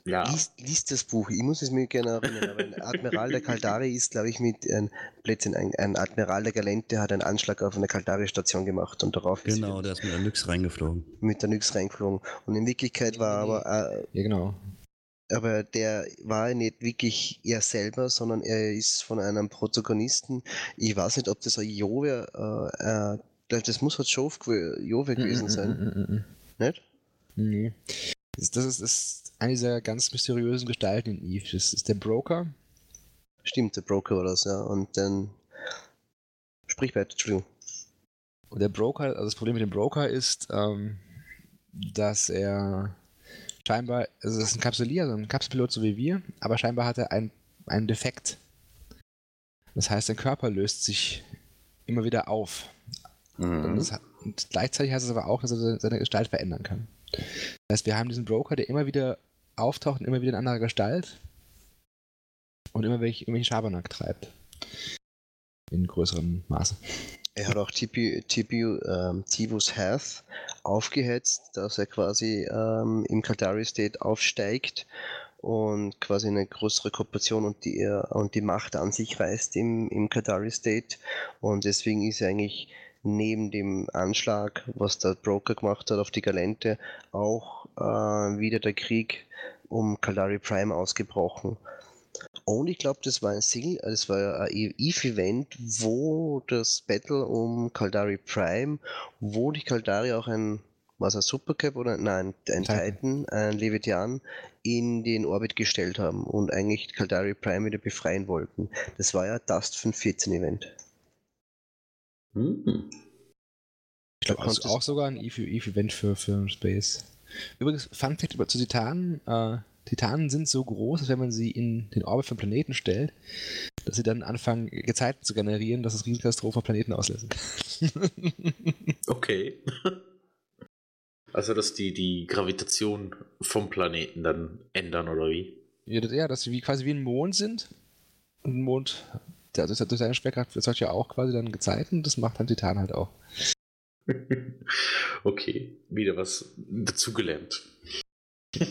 Ja. Liest, liest, das Buch, ich muss es mir gerne erinnern, aber ein Admiral der Kaldari ist, glaube ich, mit ein Plätzchen, ein, ein, Admiral der Galente hat einen Anschlag auf eine Kaldari-Station gemacht und darauf Genau, ist der ist mit der Nyx reingeflogen. Mit der Nyx reingeflogen. Und in Wirklichkeit war aber. Äh, ja, genau aber der war nicht wirklich er selber, sondern er ist von einem Protagonisten. Ich weiß nicht, ob das ein Jove, äh, äh, das muss halt Jove, gewesen sein. Mm, mm, mm, nicht? Nee. Das, das, ist, das ist eine dieser ganz mysteriösen Gestalten in Eve. Das ist der Broker. Stimmt, der Broker war das, ja. Und dann. Sprich weiter, Entschuldigung. Und der Broker, also das Problem mit dem Broker ist, ähm, dass er scheinbar, also das ist ein Kapsulier, also ein Kapselpilot so wie wir, aber scheinbar hat er ein, einen Defekt. Das heißt, sein Körper löst sich immer wieder auf. Mhm. Und, das, und, gleichzeitig heißt es aber auch, dass er seine Gestalt verändern kann. Das heißt, wir haben diesen Broker, der immer wieder auftaucht und immer wieder in anderer Gestalt und immer welche, irgendwelchen Schabernack treibt. In größerem Maße. Er hat auch TPU, TPU ähm, Tivus Health aufgehetzt, dass er quasi ähm, im Kaltari State aufsteigt und quasi eine größere Kooperation und die, und die Macht an sich reißt im, im Qatari State. Und deswegen ist er eigentlich neben dem Anschlag, was der Broker gemacht hat auf die Galente, auch äh, wieder der Krieg um Kaldari Prime ausgebrochen. Und ich glaube, das war ein Single, äh, das war ein Eve-Event, wo das Battle um Kaldari Prime, wo die Kaldari auch ein, was ein Supercap oder nein, ein Titan, ein Leviathan in den Orbit gestellt haben und eigentlich Kaldari Prime wieder befreien wollten. Das war ja Dust 514 Event. Mhm. Ich glaube, das ist auch sogar ein Eve-Event für, für Space. Übrigens, Fun Fact über zu Titanen, äh, Titanen sind so groß, dass wenn man sie in den Orbit von Planeten stellt, dass sie dann anfangen, Gezeiten zu generieren, dass es Riesenkatastrophen auf Planeten auslösen. okay. Also, dass die die Gravitation vom Planeten dann ändern, oder wie? Ja, dass sie wie, quasi wie ein Mond sind. Und ein Mond, der, durch seine Schwerkraft erzeugt ja auch quasi dann Gezeiten, das macht dann Titan halt auch. okay, wieder was dazugelernt.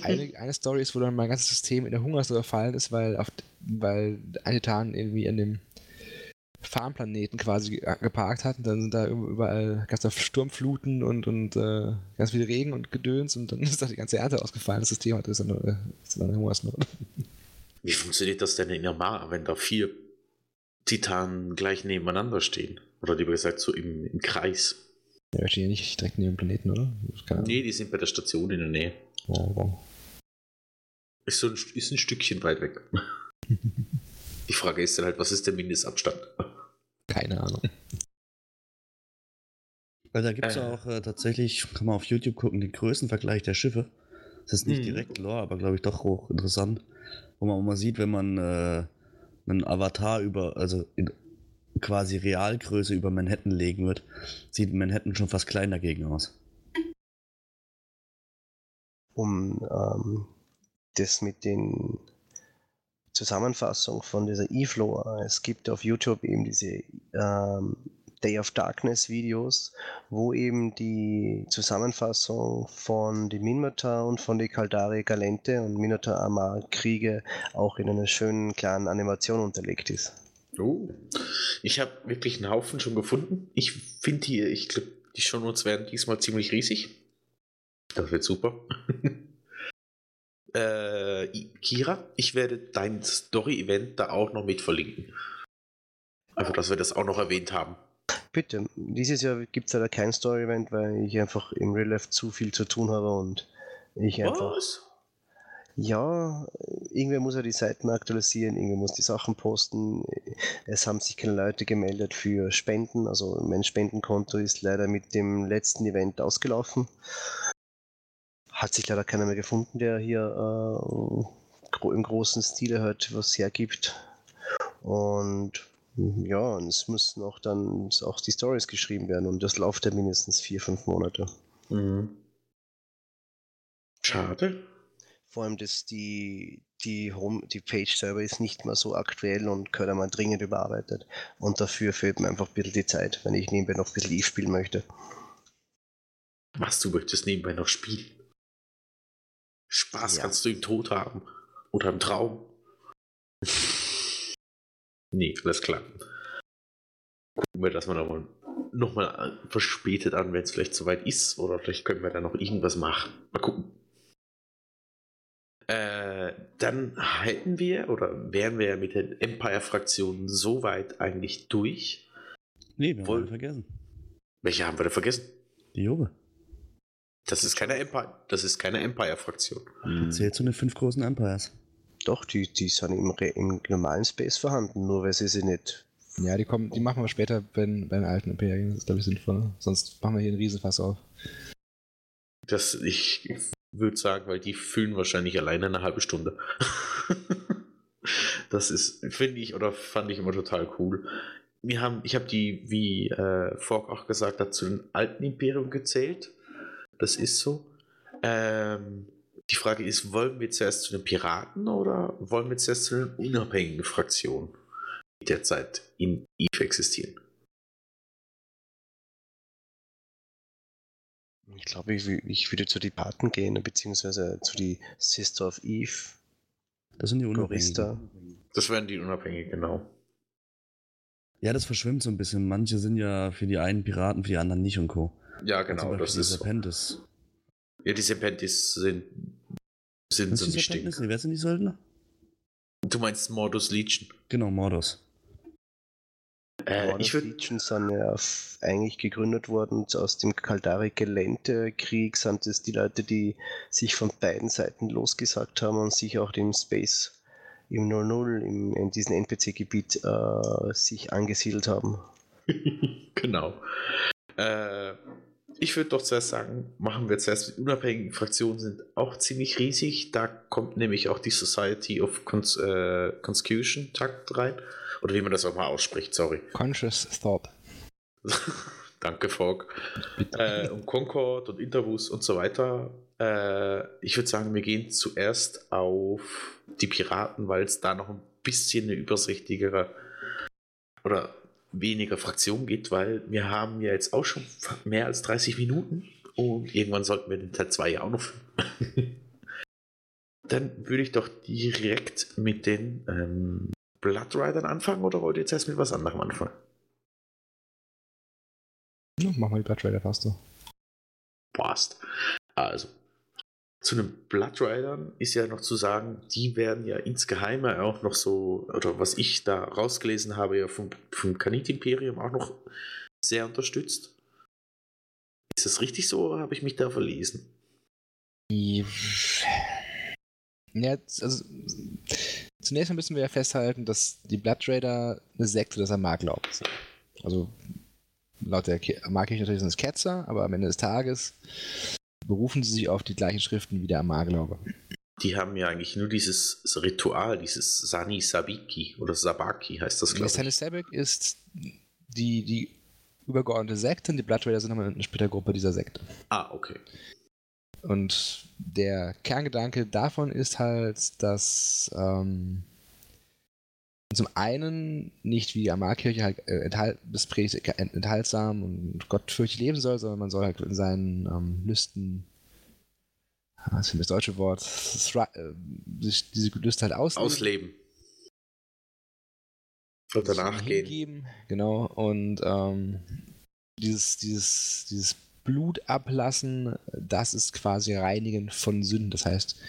Eine, eine Story ist, wo dann mein ganzes System in der Hungersnot gefallen ist, weil, auf, weil ein Titan irgendwie in dem Farmplaneten quasi geparkt hat und dann sind da überall ganz da Sturmfluten und, und äh, ganz viel Regen und Gedöns und dann ist da die ganze Ernte ausgefallen. Das System hatte dann, äh, ist dann Hungersnot. Wie funktioniert das denn in der Mara, wenn da vier Titanen gleich nebeneinander stehen? Oder lieber gesagt so im, im Kreis? Ja, stehen ja nicht direkt neben dem Planeten, oder? Nee, die sind bei der Station in der Nähe. Oh. Ist, so ein, ist ein Stückchen weit weg. Die Frage ist dann halt, was ist der Mindestabstand? Keine Ahnung. Weil da gibt es äh. auch äh, tatsächlich, kann man auf YouTube gucken, den Größenvergleich der Schiffe. Das ist nicht hm. direkt Lore, aber glaube ich doch hoch interessant. Wo man auch mal sieht, wenn man äh, einen Avatar über, also in quasi Realgröße über Manhattan legen wird, sieht Manhattan schon fast klein dagegen aus um ähm, das mit den Zusammenfassungen von dieser E-Flow. Es gibt auf YouTube eben diese ähm, Day of Darkness Videos, wo eben die Zusammenfassung von die Minmatar und von die Kaldari Galente und Minotaur Amar Kriege auch in einer schönen kleinen Animation unterlegt ist. Oh, ich habe wirklich einen Haufen schon gefunden. Ich finde die, ich glaube, die Shownotes werden diesmal ziemlich riesig. Das wird super. äh, Kira, ich werde dein Story-Event da auch noch mit verlinken. Einfach, dass wir das auch noch erwähnt haben. Bitte. Dieses Jahr gibt es leider kein Story-Event, weil ich einfach im Real Life zu viel zu tun habe und ich einfach. Was? Ja, irgendwer muss ja die Seiten aktualisieren, irgendwer muss die Sachen posten. Es haben sich keine Leute gemeldet für Spenden. Also mein Spendenkonto ist leider mit dem letzten Event ausgelaufen hat sich leider keiner mehr gefunden, der hier äh, im großen Stile halt was hergibt. Und ja, und es müssen auch dann auch die Stories geschrieben werden und das läuft ja mindestens vier, fünf Monate. Mhm. Schade. Vor allem, dass die, die Home, die Page selber ist nicht mehr so aktuell und gehört einmal dringend überarbeitet. Und dafür fehlt mir einfach ein bisschen die Zeit, wenn ich nebenbei noch ein bisschen Eve spielen möchte. Was, du möchtest nebenbei noch spielen? Spaß ja. kannst du im Tod haben. Oder im Traum. Nee, alles klar. Gucken wir das mal nochmal noch mal verspätet an, wenn es vielleicht soweit ist. Oder vielleicht können wir da noch irgendwas machen. Mal gucken. Äh, dann hätten wir oder wären wir mit den Empire-Fraktionen soweit eigentlich durch. Nee, wir haben vergessen. Welche haben wir da vergessen? Die Jobe. Das ist keine Empire, das ist keine Empire-Fraktion. Zählt zu den fünf großen Empires. Doch, die, die sind im, im normalen Space vorhanden, nur weil sie sie nicht. Ja, die kommen, die machen wir später beim, beim alten Imperium. Das ist, glaube ich, sinnvoller. Sonst machen wir hier einen Riesenfass auf. Das, ich würde sagen, weil die füllen wahrscheinlich alleine eine halbe Stunde. das ist, finde ich, oder fand ich immer total cool. Wir haben, ich habe die, wie äh, Fork auch gesagt hat, zu den alten Imperium gezählt. Das ist so. Ähm, die Frage ist, wollen wir zuerst zu den Piraten oder wollen wir zuerst zu den unabhängigen Fraktionen, die derzeit in EVE existieren? Ich glaube, ich, ich, würde zu den Paten gehen, beziehungsweise zu die Sister of Eve. Das sind die Unabhängigen. Das wären die Unabhängigen, genau. Ja, das verschwimmt so ein bisschen. Manche sind ja für die einen Piraten, für die anderen nicht und Co. Ja, genau. Das ist Serpentis. So. Ja, die Serpentis sind, sind so nicht? Nee, wer sind die Söldner? Du meinst Mordus Legion? Genau, Mordus. Äh, ich würde Legion sind ja eigentlich gegründet worden aus dem Kaldari-Gelände-Krieg. Sind es die Leute, die sich von beiden Seiten losgesagt haben und sich auch dem Space im 00, im, in diesem NPC-Gebiet äh, sich angesiedelt haben. genau. Äh, ich würde doch zuerst sagen, machen wir zuerst die unabhängigen Fraktionen sind auch ziemlich riesig. Da kommt nämlich auch die Society of Cons äh, Conscution Takt rein. Oder wie man das auch mal ausspricht, sorry. Conscious Thought. Danke, Fogg. Äh, und Concord und Intervus und so weiter. Äh, ich würde sagen, wir gehen zuerst auf die Piraten, weil es da noch ein bisschen eine übersichtigere oder weniger Fraktionen gibt, weil wir haben ja jetzt auch schon mehr als 30 Minuten und irgendwann sollten wir den Teil 2 ja auch noch Dann würde ich doch direkt mit den ähm, Blood Riders anfangen oder wollt ihr jetzt erst mit was anderem anfangen? Ja, mach mal die Blood Rider fast so. Passt. Also, zu den Blood Riders ist ja noch zu sagen, die werden ja insgeheim auch noch so, oder was ich da rausgelesen habe, ja vom, vom Kanit-Imperium auch noch sehr unterstützt. Ist das richtig so oder habe ich mich da verlesen? Ja, also zunächst müssen wir ja festhalten, dass die Blood Raider eine Sekte des Amarglaubens sind. Also laut der Amarkirche natürlich sind es Ketzer, aber am Ende des Tages berufen sie sich auf die gleichen Schriften wie der Amarglaube. Die haben ja eigentlich nur dieses Ritual, dieses Sani Sabiki oder Sabaki heißt das, glaube ich. Sani Sabik ist die, die übergeordnete Sekte und die Blood Raider sind nochmal eine Splittergruppe dieser Sekte. Ah, okay. Und der Kerngedanke davon ist halt, dass ähm, zum einen nicht wie die Amalkirche halt äh, enthalt, enthaltsam und gottfürchtig leben soll, sondern man soll halt in seinen ähm, Lüsten, was ist das deutsche Wort, äh, sich diese Lüste halt ausleben. Ausleben. Und danach gehen. Genau, und ähm, dieses, dieses, dieses Blut ablassen, das ist quasi Reinigen von Sünden. Das heißt,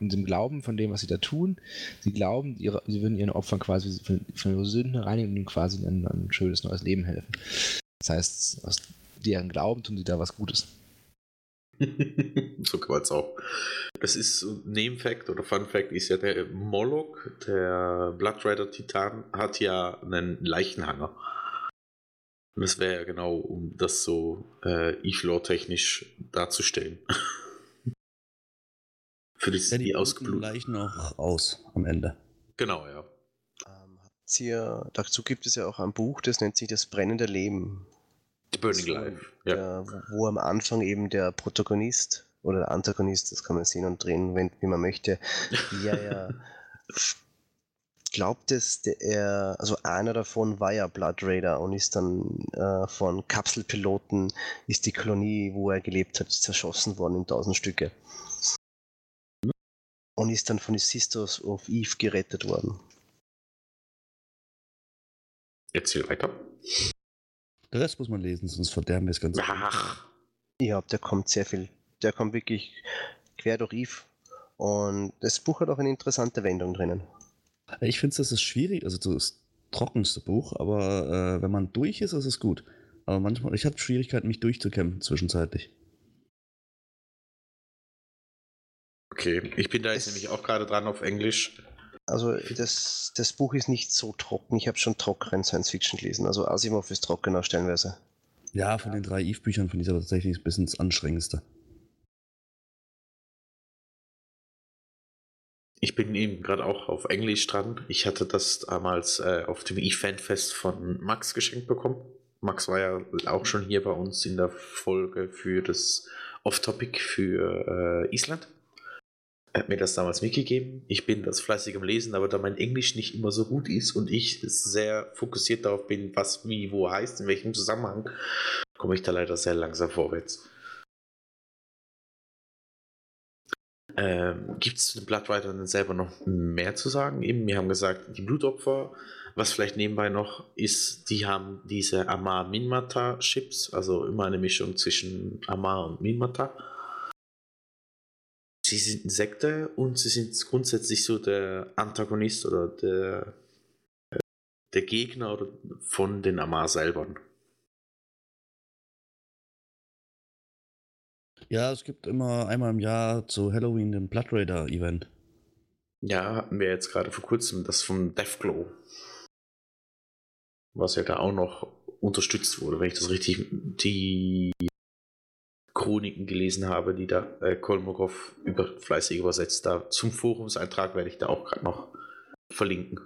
in dem Glauben von dem, was sie da tun, sie glauben, ihre, sie würden ihren Opfern quasi von, von ihren Sünden reinigen und ihnen quasi ein, ein schönes neues Leben helfen. Das heißt, aus deren Glauben tun sie da was Gutes. so kann man es auch. Das ist so Nebenfact oder Fun Fact ist ja der Moloch, der Blood Rider Titan, hat ja einen Leichenhanger. Und das wäre ja genau, um das so äh, E-Floor-technisch darzustellen. Für die, Ja, die, die. Leichen auch aus am Ende. Genau, ja. Ähm, ihr, dazu gibt es ja auch ein Buch, das nennt sich Das brennende Leben. The Burning Life. Ja. Der, wo, wo am Anfang eben der Protagonist oder der Antagonist, das kann man sehen und drehen, wenn, wie man möchte, ja, ja, glaubt es, der, er, also einer davon war ja Blood Raider und ist dann äh, von Kapselpiloten, ist die Kolonie, wo er gelebt hat, zerschossen worden in tausend Stücke. Und ist dann von den Sisters of Eve gerettet worden. Erzähl weiter. Der Rest muss man lesen, sonst verderben wir das Ganze. Ach, Ja, der kommt sehr viel. Der kommt wirklich quer durch Eve. Und das Buch hat auch eine interessante Wendung drinnen. Ich finde, das ist schwierig, also das trockenste Buch, aber äh, wenn man durch ist, ist es gut. Aber manchmal, ich hatte Schwierigkeiten, mich durchzukämpfen zwischenzeitlich. okay. Ich bin da jetzt Es- nämlich auch gerade dran auf Englisch. Also das, das Buch ist nicht so trocken. Ich habe schon trockenen Science Fiction gelesen. Also Asimov ist trockener stellenweise. Ja, von den drei Eve-Büchern finde ich es aber tatsächlich ein bisschen das anstrengendste. Ich bin eben gerade auch auf Englisch dran. Ich hatte das damals äh, auf dem E-Fan-Fest von Max geschenkt bekommen. Max war ja auch schon hier bei uns in der Folge für das Off-Topic für äh, Island. Er hat mir das damals mitgegeben. Ich bin das fleißig am Lesen, aber da mein Englisch nicht immer so gut ist und ich sehr fokussiert darauf bin, was wie wo heißt, in welchem Zusammenhang, komme ich da leider sehr langsam vorwärts. Ähm, Gibt es zu den Bloodridern selber noch mehr zu sagen? Eben, wir haben gesagt, die Blutopfer, was vielleicht nebenbei noch ist, die haben diese Amar-Minmata-Chips, also immer eine Mischung zwischen Amar und Minmata. Sie sind Insekten und sie sind grundsätzlich so der Antagonist oder der, äh, der Gegner von den Amar selber. Ja, es gibt immer einmal im Jahr zu Halloween den Blood Raider Event. Ja, hatten wir jetzt gerade vor kurzem das vom Deathglow. Was ja da auch noch unterstützt wurde, wenn ich das richtig die Chroniken gelesen habe, die da äh, Kolmogov über, fleißig übersetzt. Da zum Forumseintrag werde ich da auch gerade noch verlinken.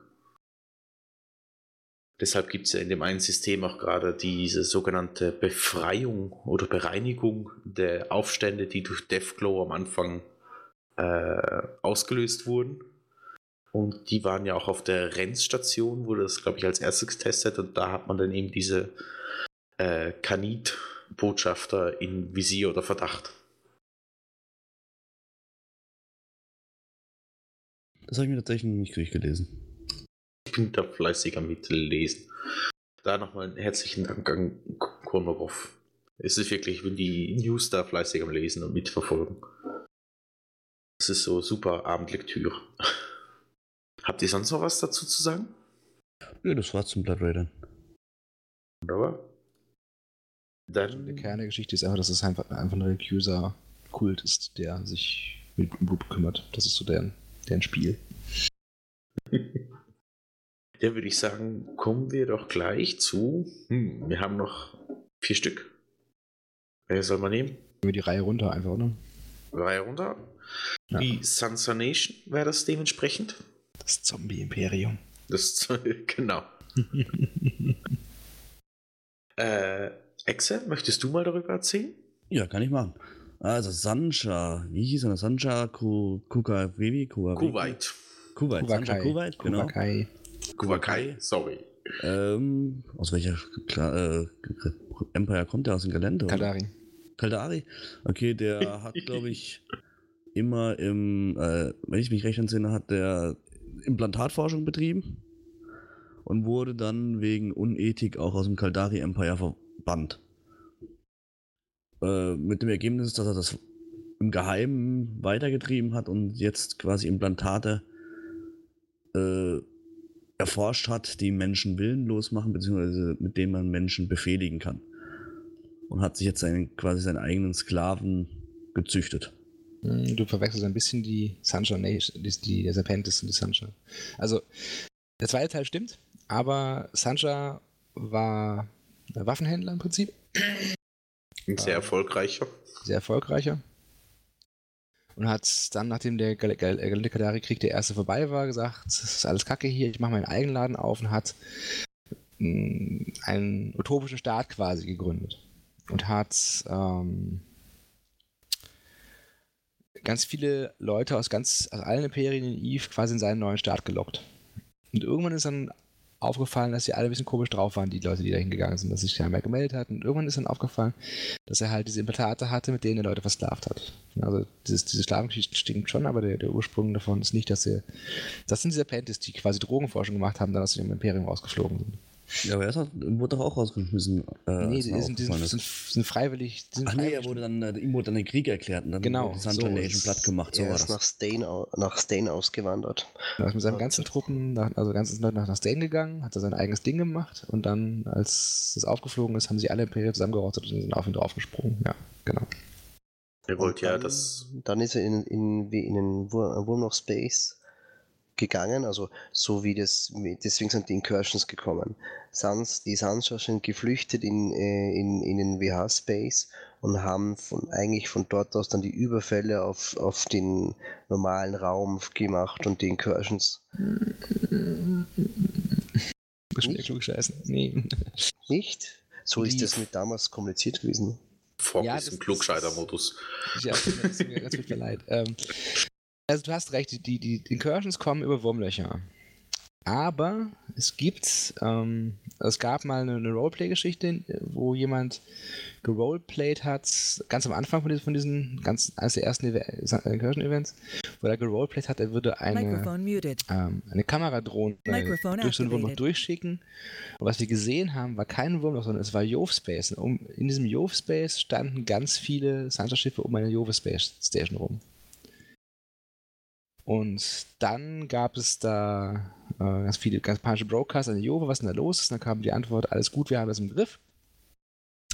Deshalb gibt es ja in dem einen System auch gerade diese sogenannte Befreiung oder Bereinigung der Aufstände, die durch Deathglow am Anfang äh, ausgelöst wurden. Und die waren ja auch auf der Rennstation, wurde das, glaube ich, als erstes getestet. Und da hat man dann eben diese äh, Kanit-Botschafter in Visier oder Verdacht. Das habe ich mir tatsächlich nicht durchgelesen. Ich bin da fleißig am Mitlesen. Da nochmal einen herzlichen Dank an Kornogov. Es ist wirklich, ich bin die News da fleißig am Lesen und mitverfolgen. Das ist so super Abendlektüre. Habt ihr sonst noch was dazu zu sagen? Ja, das war's zum Blood Raider. Wunderbar. Der Dann Kern der Geschichte ist einfach, dass es einfach, einfach ein religiöser Kult ist, der sich mit Blut kümmert. Das ist so deren, deren Spiel. Ja, würde ich sagen, kommen wir doch gleich zu. Hm, wir haben noch vier Stück. Wer soll man nehmen? Wir die Reihe runter einfach, ne? Reihe runter. Ja. Die Sansa Nation wäre das dementsprechend. Das Zombie-Imperium. Das genau. äh, Exe, möchtest du mal darüber erzählen? Ja, kann ich machen. Also Sancha, wie hieß er? Sancha Ku- Kukawewi? Kuwa- Kuwait. Kuwait. Sancha Kuwait, genau. Kuwakai. Kuwakai, sorry. Ähm, aus welcher Kla- äh, Empire kommt der? Aus dem Gelände? Kaldari. Kaldari? Okay, der hat, glaube ich, immer im, äh, wenn ich mich recht entsinne, hat der Implantatforschung betrieben und wurde dann wegen Unethik auch aus dem Kaldari Empire verbannt. Äh, mit dem Ergebnis, dass er das im Geheimen weitergetrieben hat und jetzt quasi Implantate äh, erforscht hat, die Menschen willenlos machen, beziehungsweise mit denen man Menschen befehligen kann. Und hat sich jetzt seinen, quasi seinen eigenen Sklaven gezüchtet. Hm, Du verwechselst ein bisschen die Sunshine Nation, die, die der Serpentis und die Sunshine. Also, der zweite Teil stimmt, aber Sancha war ein Waffenhändler im Prinzip, Ein sehr erfolgreicher. sehr erfolgreicher. Und hat dann, nachdem der Gal Galactic-Krieg der erste vorbei war, gesagt, es ist alles kacke hier, ich mache meinen eigenen Laden auf und hat mh, einen utopischen Staat quasi gegründet. Und hat ähm, ganz viele Leute aus ganz aus allen Imperien in Eve quasi in seinen neuen Staat gelockt. Und irgendwann ist dann aufgefallen, dass sie alle ein bisschen komisch drauf waren, die Leute, die da hingegangen sind, dass sich keiner mehr gemeldet hat. Und irgendwann ist dann aufgefallen, dass er halt diese Implantate hatte, mit denen er Leute versklavt hat. Also dieses, diese Sklavengeschichte stinkt schon, aber der, der Ursprung davon ist nicht, dass er. Das sind diese Apprentice, die quasi Drogenforschung gemacht haben, dann aus dem Imperium rausgeflogen sind. Ja, aber er ist auch, wurde doch auch rausgeschmissen. Äh, nee, er sind, sind, sind, sind freiwillig. Sind Ach nee, er freiwillig- wurde dann, äh, ihm wurde dann der Krieg erklärt und dann Genau, wurde die Sunshine so Nation platt gemacht. So er war ist das. nach Stain, nach Stain ausgewandert. Er ist mit seinen ganzen Truppen, nach, also ganzen Leuten nach, Stain gegangen, hat er sein eigenes Ding gemacht und dann, als das aufgeflogen ist, haben sie alle Imperien zusammengerottet und sind auf ihn draufgesprungen. Ja, genau. Er wollte ja dann, das. Dann ist er in, in, wie in den Wur- Wurm of Space gegangen, also so wie das, deswegen sind die Incursions gekommen. Sans, die Sansa sind geflüchtet in, äh, in, in den WH-Space und haben von, eigentlich von dort aus dann die Überfälle auf, auf den normalen Raum gemacht und die Incursions. Nicht? klug scheißen. Nee. Nicht? So ist das mit damals kommuniziert gewesen. Fox Ja, ist im Klugscheider-Modus. Ja, das tut mir- das tut mir ganz tut mir leid. Ähm, also du hast recht, die, die Incursions kommen über Wurmlöcher. Aber es gibt, ähm, es gab mal eine, eine Roleplay-Geschichte, wo jemand geroleplayed hat, ganz am Anfang von diesen, von diesen ganz, eines der ersten Eve- Incursion-Events, wo er geroleplayed hat, er würde eine, ähm, eine Kameradrohne Microphone durch so einen Wurmloch activated. durchschicken. Und was wir gesehen haben, war kein Wurmloch, sondern es war Jove-Space. Und um, in diesem Jove-Space standen ganz viele Sansa-Schiffe um eine Jove-Space-Station rum. Und dann gab es da äh, ganz viele, ganz panische Broadcasts an die Jove, was denn da los ist. Und dann kam die Antwort, alles gut, wir haben das im Griff.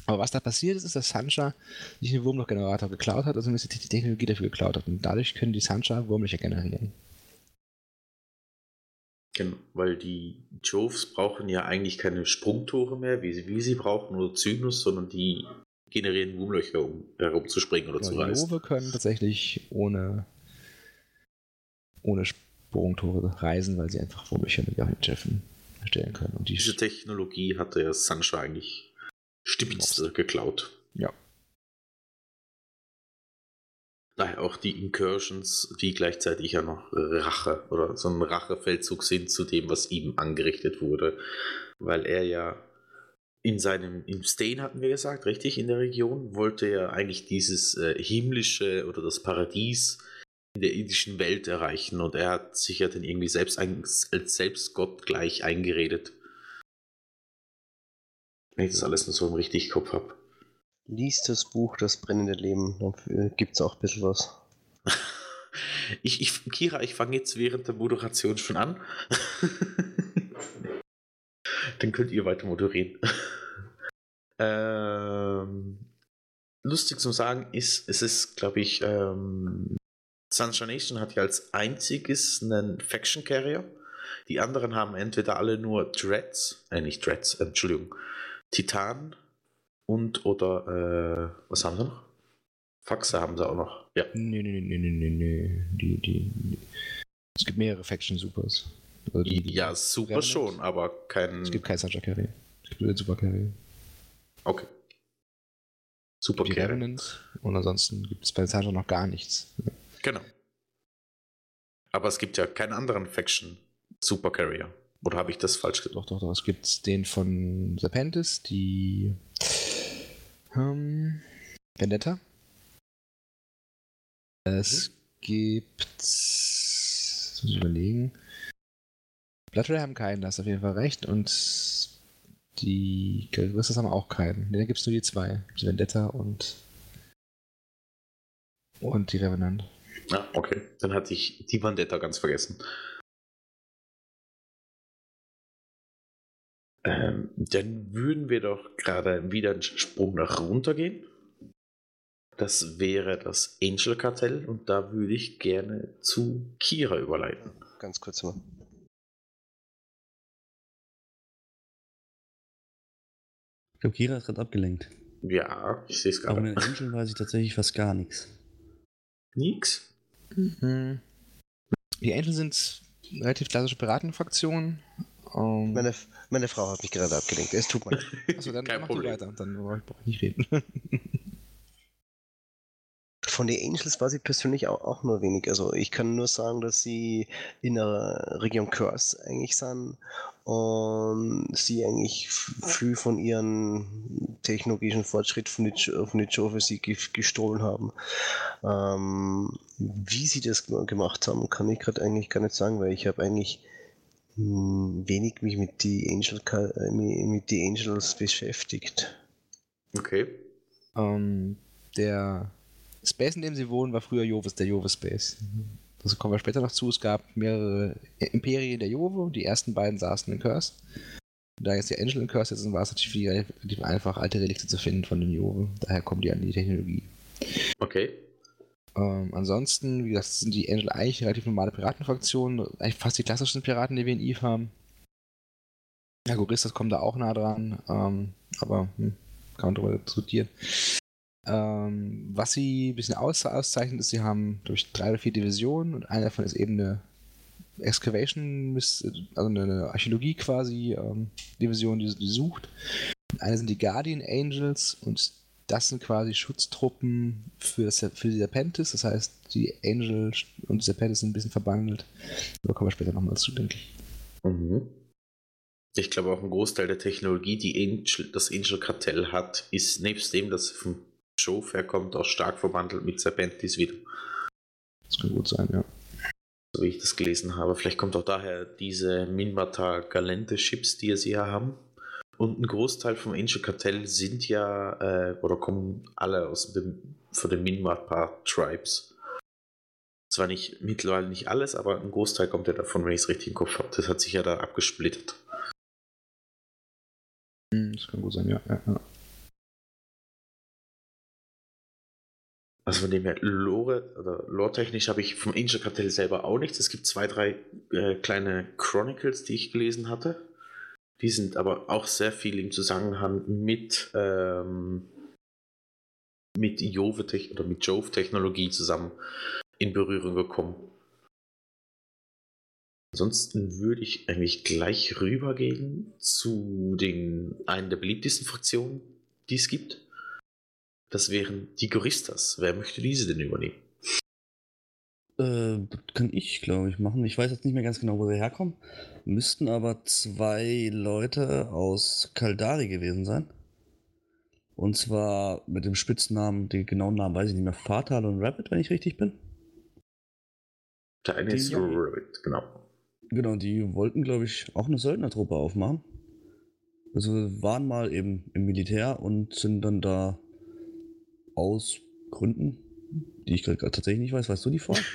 Aber was da passiert ist, ist, dass Sancha nicht den Wurmloch-Generator geklaut hat, also die Technologie dafür geklaut hat. Und dadurch können die Sancha Wurmlöcher generieren. Genau, weil die Joves brauchen ja eigentlich keine Sprungtore mehr, wie sie, wie sie brauchen, oder Zygnus, sondern die generieren Wurmlöcher, um herumzuspringen oder zu Genau, die. Jove können tatsächlich ohne, ohne Sprungtore reisen, weil sie einfach Wurmlöcher mit ihren Schiffen erstellen können. Und die Diese Technologie hatte ja Sancha eigentlich spitz geklaut. Ja. Daher auch die Incursions, die gleichzeitig ja noch Rache oder so ein Rachefeldzug sind zu dem, was ihm angerichtet wurde. Weil er ja in seinem, im Stain hatten wir gesagt, richtig, in der Region, wollte er eigentlich dieses äh, himmlische oder das Paradies in der indischen Welt erreichen und er hat sich ja dann irgendwie selbst ein, als Selbstgott gleich eingeredet. Wenn ich das alles nur so im richtigen Kopf habe. Lies das Buch Das brennende Leben, dann gibt es auch ein bisschen was. Ich, ich, Kira, ich fange jetzt während der Moderation schon an. Dann könnt ihr weiter moderieren. ähm, lustig zu sagen ist, es ist, glaube ich, ähm, Sunshine Nation hat ja als einziges einen Faction Carrier. Die anderen haben entweder alle nur Dreads, äh, nicht Dreads, äh, Entschuldigung, Titan und oder, äh, was haben sie noch? Faxe haben sie auch noch. Ja. Nee, nee, nee, nee, nee, nee. Die, die, die. Es gibt mehrere Faction Supers. Also die, die, Ja, super Revenant? schon, aber kein. Es gibt keinen Sancha Carry. Es gibt nur den Super Carry. Okay. Super Carry. Und ansonsten gibt es bei Sancha noch gar nichts. Genau. Aber es gibt ja keinen anderen Faction Super Carrier. Oder habe ich das falsch gesagt? Doch, doch, doch. Es gibt den von Serpentis, die ähm, Vendetta. Es gibt. Jetzt muss ich überlegen. Blood Ray haben keinen, da hast du auf jeden Fall recht. Und die Guerillas haben auch keinen. Nee, da gibt es nur die zwei. Die Vendetta und. Und die Revenant. Ah, okay. Dann hatte ich die Vendetta ganz vergessen. Ähm, dann würden wir doch gerade wieder einen Sprung nach runter gehen. Das wäre das Angel Kartell und da würde ich gerne zu Kira überleiten. Ganz kurz mal. Ich glaube, Kira ist gerade abgelenkt. Ja, ich sehe es Aber gerade. mit den Angel weiß ich tatsächlich fast gar nichts. Nix? Mhm. Die Angels sind relativ klassische Piratenfraktionen. Ähm, Meine, meine Frau hat mich gerade abgelenkt. Es tut mir leid. achso, dann Kein mach du Problem. weiter, dann brauche ich nicht reden. Von den Angels weiß ich persönlich auch, auch nur wenig. Also ich kann nur sagen, dass sie in der Region Curse eigentlich sind und sie eigentlich viel von ihren technologischen Fortschritt von den, von den Joe für sie ge- gestohlen haben. Ähm, wie sie das ge- gemacht haben, kann ich gerade eigentlich gar nicht sagen, weil ich habe eigentlich hm, wenig mich mit die Angel äh, mi- mit die Angels beschäftigt. Okay. ähm, der Space, in dem sie wohnen, war früher Jovis, der Jovis Space. Das kommen wir später noch zu. Es gab mehrere Imperien der Jove. Die ersten beiden saßen in Curse. Da jetzt die Angel in Curse jetzt sind, war es natürlich relativ einfach, alte Relikte zu finden von den Jove. Daher kommen die an die Technologie. Okay. Ähm, ansonsten, wie gesagt, sind die Angel eigentlich relativ normale Piratenfraktionen. Eigentlich fast die klassischen Piraten, die wir in Eve haben. Ja, Goristas kommen da auch nah dran. Ähm, aber hm, kann man darüber diskutieren. Ähm, was sie ein bisschen aus auszeichnet, ist, sie haben durch drei oder vier Divisionen und eine davon ist eben eine Excavation, also eine- Archäologie quasi, ähm, Division, die, die sucht. Eine sind die Guardian Angels und das sind quasi Schutztruppen für, das, für die Serpentis. Das heißt, die Angel und Serpentis sind ein bisschen verbandelt. Da kommen wir später nochmal zu, denke ich. Mhm. Ich glaube auch ein Großteil der Technologie, die Angel, das Angel-Kartell hat, ist nebst dem, dass es vom Jove herkommt, auch stark verbandelt mit Serpentis wieder. Das kann gut sein, ja. So wie ich das gelesen habe. Vielleicht kommt auch daher diese Minmata Galente Chips, die sie ja haben. Und ein Großteil vom Angel Kartell sind ja, äh, oder kommen alle aus dem, von den Minmata Tribes. Zwar nicht mittlerweile nicht alles, aber ein Großteil kommt ja davon, wenn ich es richtig im Kopf habe. Das hat sich ja da abgesplittert. Hm, Das kann gut sein, ja. ja, ja. Also von dem her, Lore oder lore-technisch habe ich vom Angel Kartell selber auch nichts. Es gibt zwei, drei äh, kleine Chronicles, die ich gelesen hatte. Die sind aber auch sehr viel im Zusammenhang mit, ähm, mit Jove oder mit Jove-Technologie zusammen in Berührung gekommen. Ansonsten würde ich eigentlich gleich rübergehen zu den einen der beliebtesten Fraktionen, die es gibt. Das wären die Goristas. Wer möchte diese denn übernehmen? Äh, das kann ich, glaube ich, machen. Ich weiß jetzt nicht mehr ganz genau, wo sie herkommen. Müssten aber zwei Leute aus Kaldari gewesen sein. Und zwar mit dem Spitznamen, den genauen Namen weiß ich nicht mehr, Fatal und Rabbit, wenn ich richtig bin. Der eine ist. Rabbit, genau. Genau, die wollten, glaube ich, auch eine Söldnertruppe aufmachen. Also waren mal eben im Militär und sind dann da aus Gründen, die ich gerade tatsächlich nicht weiß. Weißt du die vor?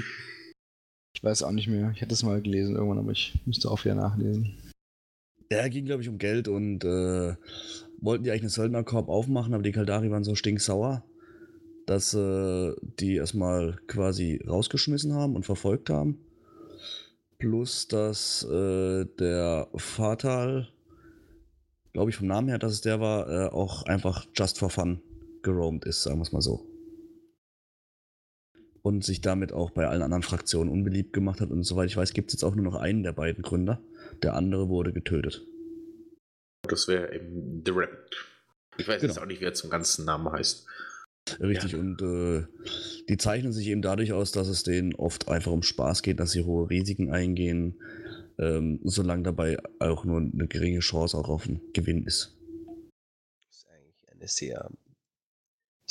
Ich weiß auch nicht mehr. Ich hatte es mal gelesen irgendwann, aber ich müsste auch wieder nachlesen. Ja, ging, glaube ich, um Geld und äh, wollten die eigentlich eine Söldnerkorb aufmachen, aber die Kaldari waren so stinksauer, dass äh, die erstmal quasi rausgeschmissen haben und verfolgt haben. Plus, dass äh, der Fatal, glaube ich vom Namen her, dass es der war, äh, auch einfach just for fun geroamt ist, sagen wir es mal so. Und sich damit auch bei allen anderen Fraktionen unbeliebt gemacht hat. Und soweit ich weiß, gibt es jetzt auch nur noch einen der beiden Gründer. Der andere wurde getötet. Das wäre eben The Rabbit. Ich weiß jetzt Genau. auch nicht, wer er zum ganzen Namen heißt. Richtig, Ja. und äh, die zeichnen sich eben dadurch aus, dass es denen oft einfach um Spaß geht, dass sie hohe Risiken eingehen, ähm, solange dabei auch nur eine geringe Chance auch auf einen Gewinn ist. Das ist eigentlich eine sehr.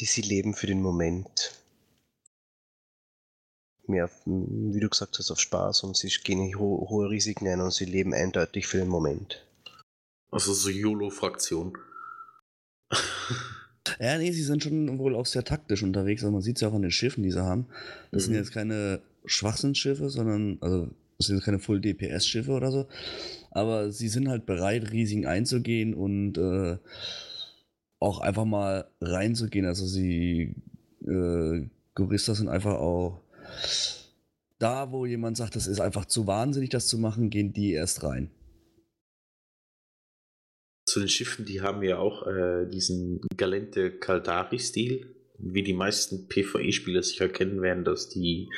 Die sie leben für den Moment. Mehr, wie du gesagt hast, auf Spaß und sie gehen in ho hohe Risiken ein und sie leben eindeutig für den Moment. Also so YOLO-Fraktion. Ja, nee, sie sind schon wohl auch sehr taktisch unterwegs. Also man sieht es ja auch an den Schiffen, die sie haben. Das sind Mhm. jetzt keine Schwachsinnsschiffe, sondern, also das sind keine Full-DPS-Schiffe oder so. Aber sie sind halt bereit, Risiken einzugehen und äh, auch einfach mal reinzugehen. Also sie, äh, Goristas sind einfach auch da, wo jemand sagt, das ist einfach zu wahnsinnig, das zu machen, gehen die erst rein. Zu den Schiffen, die haben ja auch äh, diesen galente Kaldari-Stil. Wie die meisten PvE-Spieler sicher kennen werden, dass die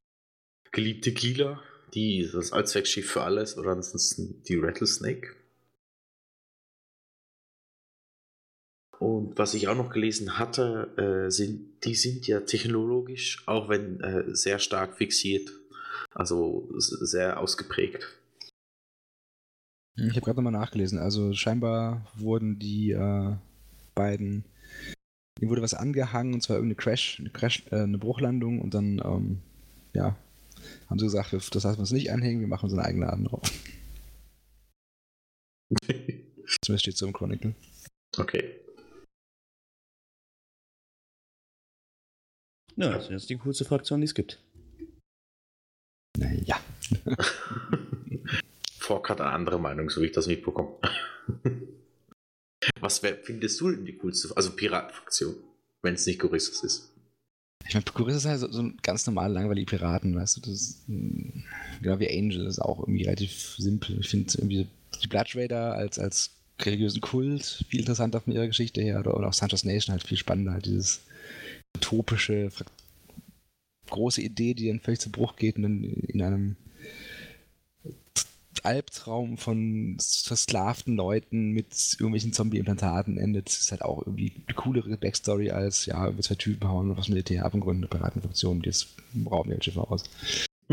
geliebte Kieler, die das Allzweckschiff für alles oder ansonsten die Rattlesnake. Und was ich auch noch gelesen hatte, äh, sind, die sind ja technologisch, auch wenn äh, sehr stark fixiert, also sehr ausgeprägt. Ich habe gerade nochmal nachgelesen. Also scheinbar wurden die äh, beiden, ihm wurde was angehangen und zwar irgendeine Crash, eine Crash, äh, eine Bruchlandung und dann, ähm, ja, haben sie gesagt, das lassen wir uns nicht anhängen, wir machen unseren eigenen Laden drauf. Zumindest steht so im Chronicle. Okay. Ja, das ist jetzt die coolste Fraktion, die es gibt. Naja. Fork hat eine andere Meinung, so wie ich das mitbekomme. Was wär, findest du denn die coolste, also Piratenfraktion, wenn es nicht Chorissus ist? Ich meine, Chorissus ist halt so, so ein ganz normal langweilige Piraten, weißt du, das ist, hm, genau wie Angel, das ist auch irgendwie relativ simpel. Ich finde irgendwie die Blood Raider als, als religiösen Kult viel interessanter von ihrer Geschichte her oder, oder auch Santos Nation halt viel spannender, halt dieses utopische, große Idee, die dann völlig zu Bruch geht und dann in einem Albtraum von versklavten Leuten mit irgendwelchen Zombie-Implantaten endet, das ist halt auch irgendwie eine coolere Backstory als, ja, wir zwei Typen hauen und was Militär ab und gründen eine Piratenfunktion, die jetzt rauben die Schiffe aus.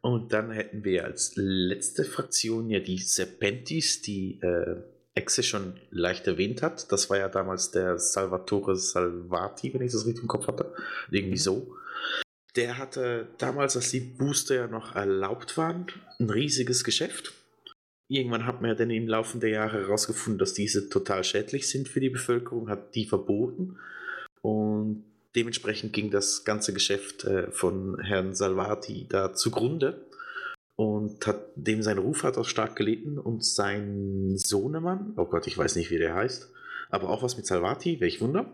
und dann hätten wir als letzte Fraktion ja die Serpentis, die äh, Exe schon leicht erwähnt hat. Das war ja damals der Salvatore Salvati, wenn ich das richtig im Kopf hatte. Irgendwie so. Der hatte damals, als die Booster ja noch erlaubt waren, ein riesiges Geschäft. Irgendwann hat man ja dann im Laufe der Jahre herausgefunden, dass diese total schädlich sind für die Bevölkerung, hat die verboten. Und dementsprechend ging das ganze Geschäft äh, von Herrn Salvati da zugrunde und hat dem sein Ruf hat auch stark gelitten und sein Sohnemann, oh Gott, ich weiß nicht, wie der heißt, aber auch was mit Salvati, welch Wunder,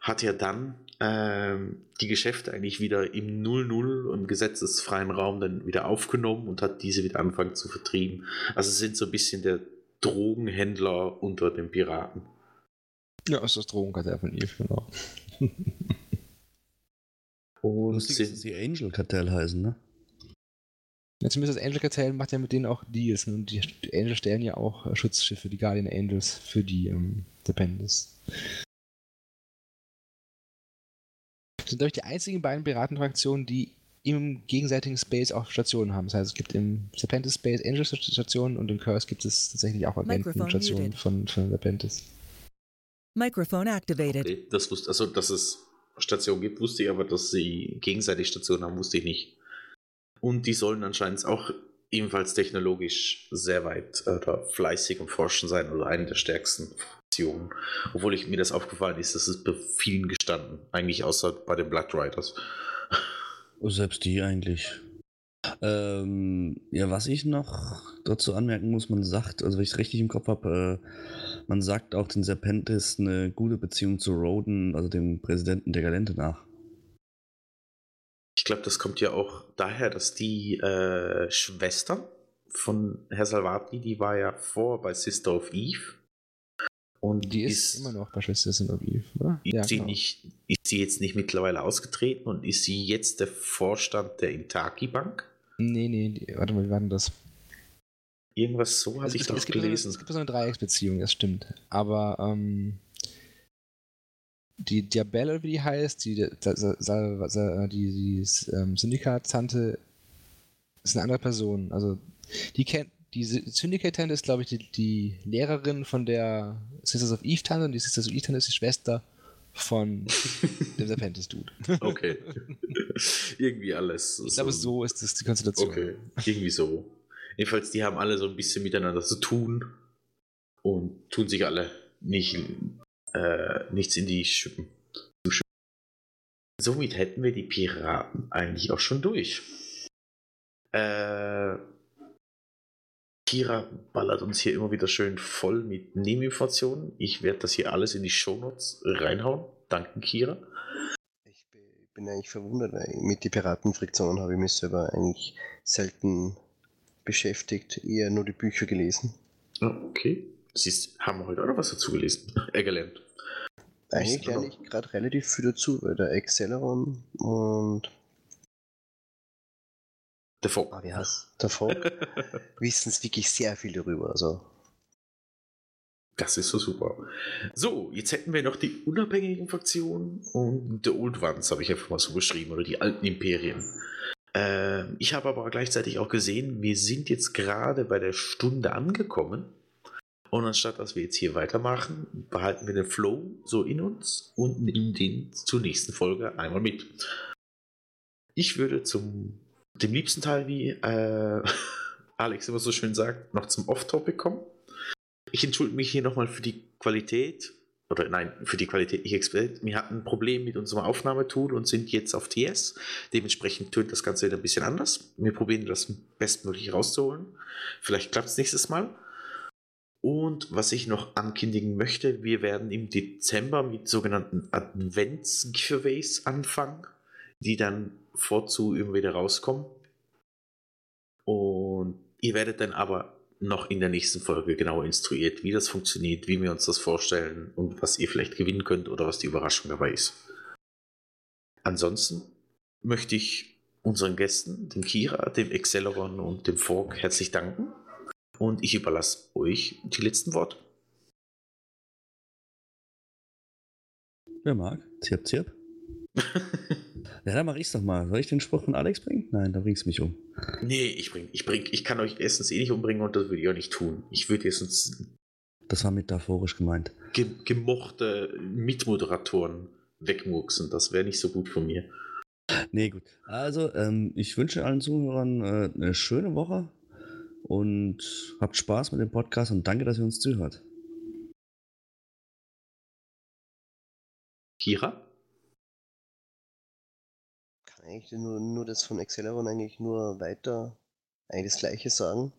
hat ja dann ähm, die Geschäfte eigentlich wieder im 0-0 im gesetzesfreien Raum dann wieder aufgenommen und hat diese wieder angefangen zu vertrieben. Also sind so ein bisschen der Drogenhändler unter den Piraten. Ja, ist das Drogenkartell von Eve, genau. und Lustig sind, dass die Angel-Kartell heißen, ne? Ja, zumindest das Angel Cartel macht ja mit denen auch Deals. Ne? Und die Angel stellen ja auch äh, Schutzschiffe, die Guardian Angels, für die ähm, Dependents. Das sind, glaube ich, die einzigen beiden Piratenfraktionen, die im gegenseitigen Space auch Stationen haben. Das heißt, es gibt im Serpentis Space Angel Stationen und im Curse gibt es tatsächlich auch Agentenstationen von, von Serpentis. Microphone activated. Okay, das wusste, also, dass es Stationen gibt, wusste ich, aber dass sie gegenseitig Stationen haben, wusste ich nicht. Und die sollen anscheinend auch ebenfalls technologisch sehr weit äh, fleißig im Forschen sein, also eine der stärksten Fraktionen. Obwohl ich, mir das aufgefallen ist, das ist bei vielen gestanden, eigentlich außer bei den Blood Riders. Selbst die eigentlich. Ähm, ja, was ich noch dazu anmerken muss, man sagt, also wenn ich es richtig im Kopf habe, äh, man sagt auch den Serpentis eine gute Beziehung zu Roden, also dem Präsidenten der Galente nach. Ich glaube, das kommt ja auch daher, dass die äh, Schwester von Herr Salvati, die war ja vor bei Sister of Eve. Und die ist, ist immer noch bei Schwester of Eve, oder? Ist, ja, sie genau. nicht, ist sie jetzt nicht mittlerweile ausgetreten und ist sie jetzt der Vorstand der Intaki Bank? Nee, nee, die, warte mal, wie war denn das? Irgendwas so habe ich doch gelesen. So, es gibt so eine Dreiecksbeziehung, das stimmt. Aber ähm, die Diabelle, wie die heißt, die, die, die, ähm, Syndikat-Tante ist eine andere Person. Also, die kennt, die Syndicate-Tante ist, glaube ich, die, die, Lehrerin von der Sisters of Eve-Tante und die Sisters of Eve-Tante ist die Schwester von dem Serpentis-Dude. Okay. irgendwie alles. Ich glaube, so ist das die Konstellation. Okay, irgendwie so. Jedenfalls, die haben alle so ein bisschen miteinander zu tun und tun sich alle nicht äh, nichts in die Schippen zu schippen. Somit hätten wir die Piraten eigentlich auch schon durch. Äh, Kira ballert uns hier immer wieder schön voll mit Nebeninformationen. Ich werde das hier alles in die Shownotes reinhauen. Danke, Kira. Ich bin eigentlich verwundert, weil mit den Piratenfriktionen habe ich mich selber eigentlich selten beschäftigt, eher nur die Bücher gelesen. Okay. Siehst, haben wir heute auch noch was dazu gelesen, äh, gelernt. Eigentlich lerne ich gerade relativ viel dazu, weil der Acceleron und Der Fog. ah, wie heißt der Fog wissen es wirklich sehr viel darüber. Also Das ist so super. So, jetzt hätten wir noch die unabhängigen Fraktionen und The Old Ones, habe ich einfach mal so beschrieben, oder die alten Imperien. Ähm, ich habe aber gleichzeitig auch gesehen, wir sind jetzt gerade bei der Stunde angekommen. Und anstatt dass wir jetzt hier weitermachen, behalten wir den Flow so in uns und nehmen den zur nächsten Folge einmal mit. Ich würde zum dem liebsten Teil, wie äh, Alex immer so schön sagt, noch zum Off-Topic kommen. Ich entschuldige mich hier nochmal für die Qualität. Oder nein, für die Qualität nicht explizit. Wir hatten ein Problem mit unserem Aufnahmetool und sind jetzt auf TS. Dementsprechend tönt das Ganze wieder ein bisschen anders. Wir probieren das bestmöglich rauszuholen. Vielleicht klappt es nächstes Mal. Und was ich noch ankündigen möchte, wir werden im Dezember mit sogenannten Advents-Giveaways anfangen, die dann vorzu immer wieder rauskommen. Und ihr werdet dann aber noch in der nächsten Folge genauer instruiert, wie das funktioniert, wie wir uns das vorstellen und was ihr vielleicht gewinnen könnt oder was die Überraschung dabei ist. Ansonsten möchte ich unseren Gästen, dem Kira, dem Acceleron und dem Fork herzlich danken. Und ich überlasse euch die letzten Worte. Wer mag? Zirp, zirp. Ja, dann mach ich's doch mal. Soll ich den Spruch von Alex bringen? Nein, da bringst du mich um. nee, ich bring, ich bring, ich kann euch erstens eh nicht umbringen und das würde ich auch nicht tun. Ich würde erstens Das war metaphorisch gemeint. ge gemochte Mitmoderatoren wegmurksen. Das wäre nicht so gut von mir. Nee, gut. Also, ähm, ich wünsche allen Zuhörern äh, eine schöne Woche und habt Spaß mit dem Podcast und danke, dass ihr uns zuhört. Kira? kann eigentlich nur, nur das von Acceleron eigentlich nur weiter eigentlich das gleiche sagen.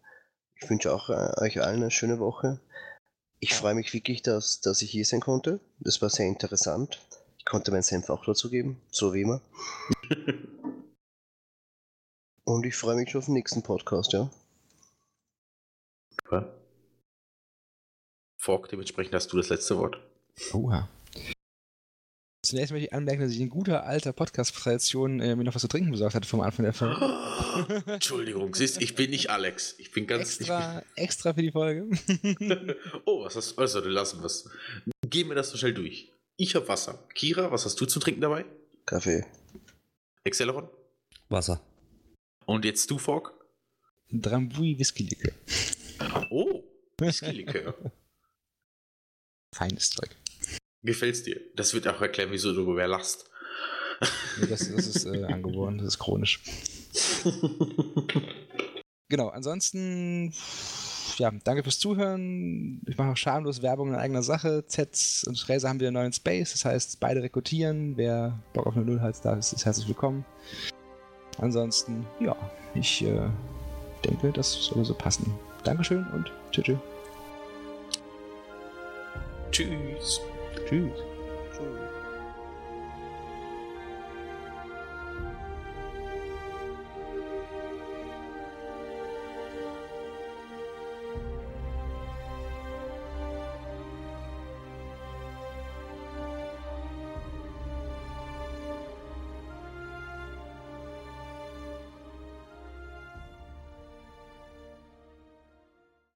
Ich wünsche auch äh, euch allen eine schöne Woche. Ich freue mich wirklich, dass, dass ich hier sein konnte. Das war sehr interessant. Ich konnte meinen Senf auch dazu geben, so wie immer. Und ich freue mich schon auf den nächsten Podcast, ja. Ja. Fork, dementsprechend hast du das letzte Wort. Oha. Zunächst möchte ich anmerken, dass ich in guter alter Podcast-Tradition äh, mir noch was zu trinken besorgt hatte vom Anfang der Folge. Entschuldigung, siehst ich bin nicht Alex. Ich bin ganz. extra, extra für die Folge. Bin, oh, was hast du? Also, du lassen was. Gehen wir das so schnell durch. Ich habe Wasser. Kira, was hast du zum Trinken dabei? Kaffee. Acceleron? Wasser. Und jetzt du, Fork? Drambuie Whisky-Likör. Oh, Whisky-Likör. Feines Zeug. Gefällt's dir? Das wird auch erklären, wieso du darüber lachst. Nee, das, das ist äh, angeboren, das ist chronisch. Genau, ansonsten, ja, danke fürs Zuhören. Ich mache auch schamlos Werbung in eigener Sache. Zets und Räser haben wieder einen neuen Space, das heißt, beide rekrutieren. Wer Bock auf eine Null hat, da ist, ist herzlich willkommen. Ansonsten, ja, ich äh, denke, das soll so passen. Dankeschön und tschüss. tschüss. Tschüss.